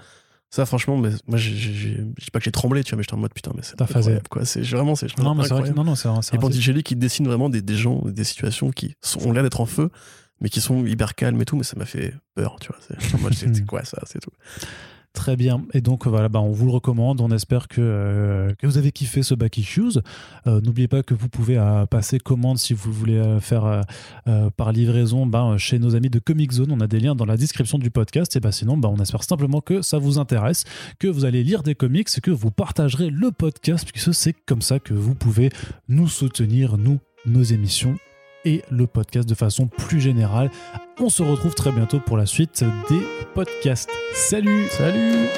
Ça, franchement, mais, moi, je dis pas que j'ai tremblé, tu vois, mais j'étais en mode putain, mais c'est incroyable, quoi. C'est vraiment, c'est Non, mais c'est vrai que, non, non, c'est Et Ponticelli qui dessine vraiment des, des gens, des situations qui sont, ont l'air d'être en feu, mais qui sont hyper calmes et tout, mais ça m'a fait peur, tu vois. C'est quoi ça, c'est tout. Très bien. Et donc voilà, bah, on vous le recommande. On espère que, euh, vous avez kiffé ce Back Issues. Euh, n'oubliez pas que vous pouvez euh, passer commande si vous voulez faire par livraison bah, chez nos amis de Comic Zone. On a des liens dans la description du podcast. Et bah, sinon, bah, on espère simplement que ça vous intéresse, que vous allez lire des comics, que vous partagerez le podcast, puisque c'est comme ça que vous pouvez nous soutenir, nous, nos émissions et le podcast de façon plus générale. On se retrouve très bientôt pour la suite des podcasts. Salut Salut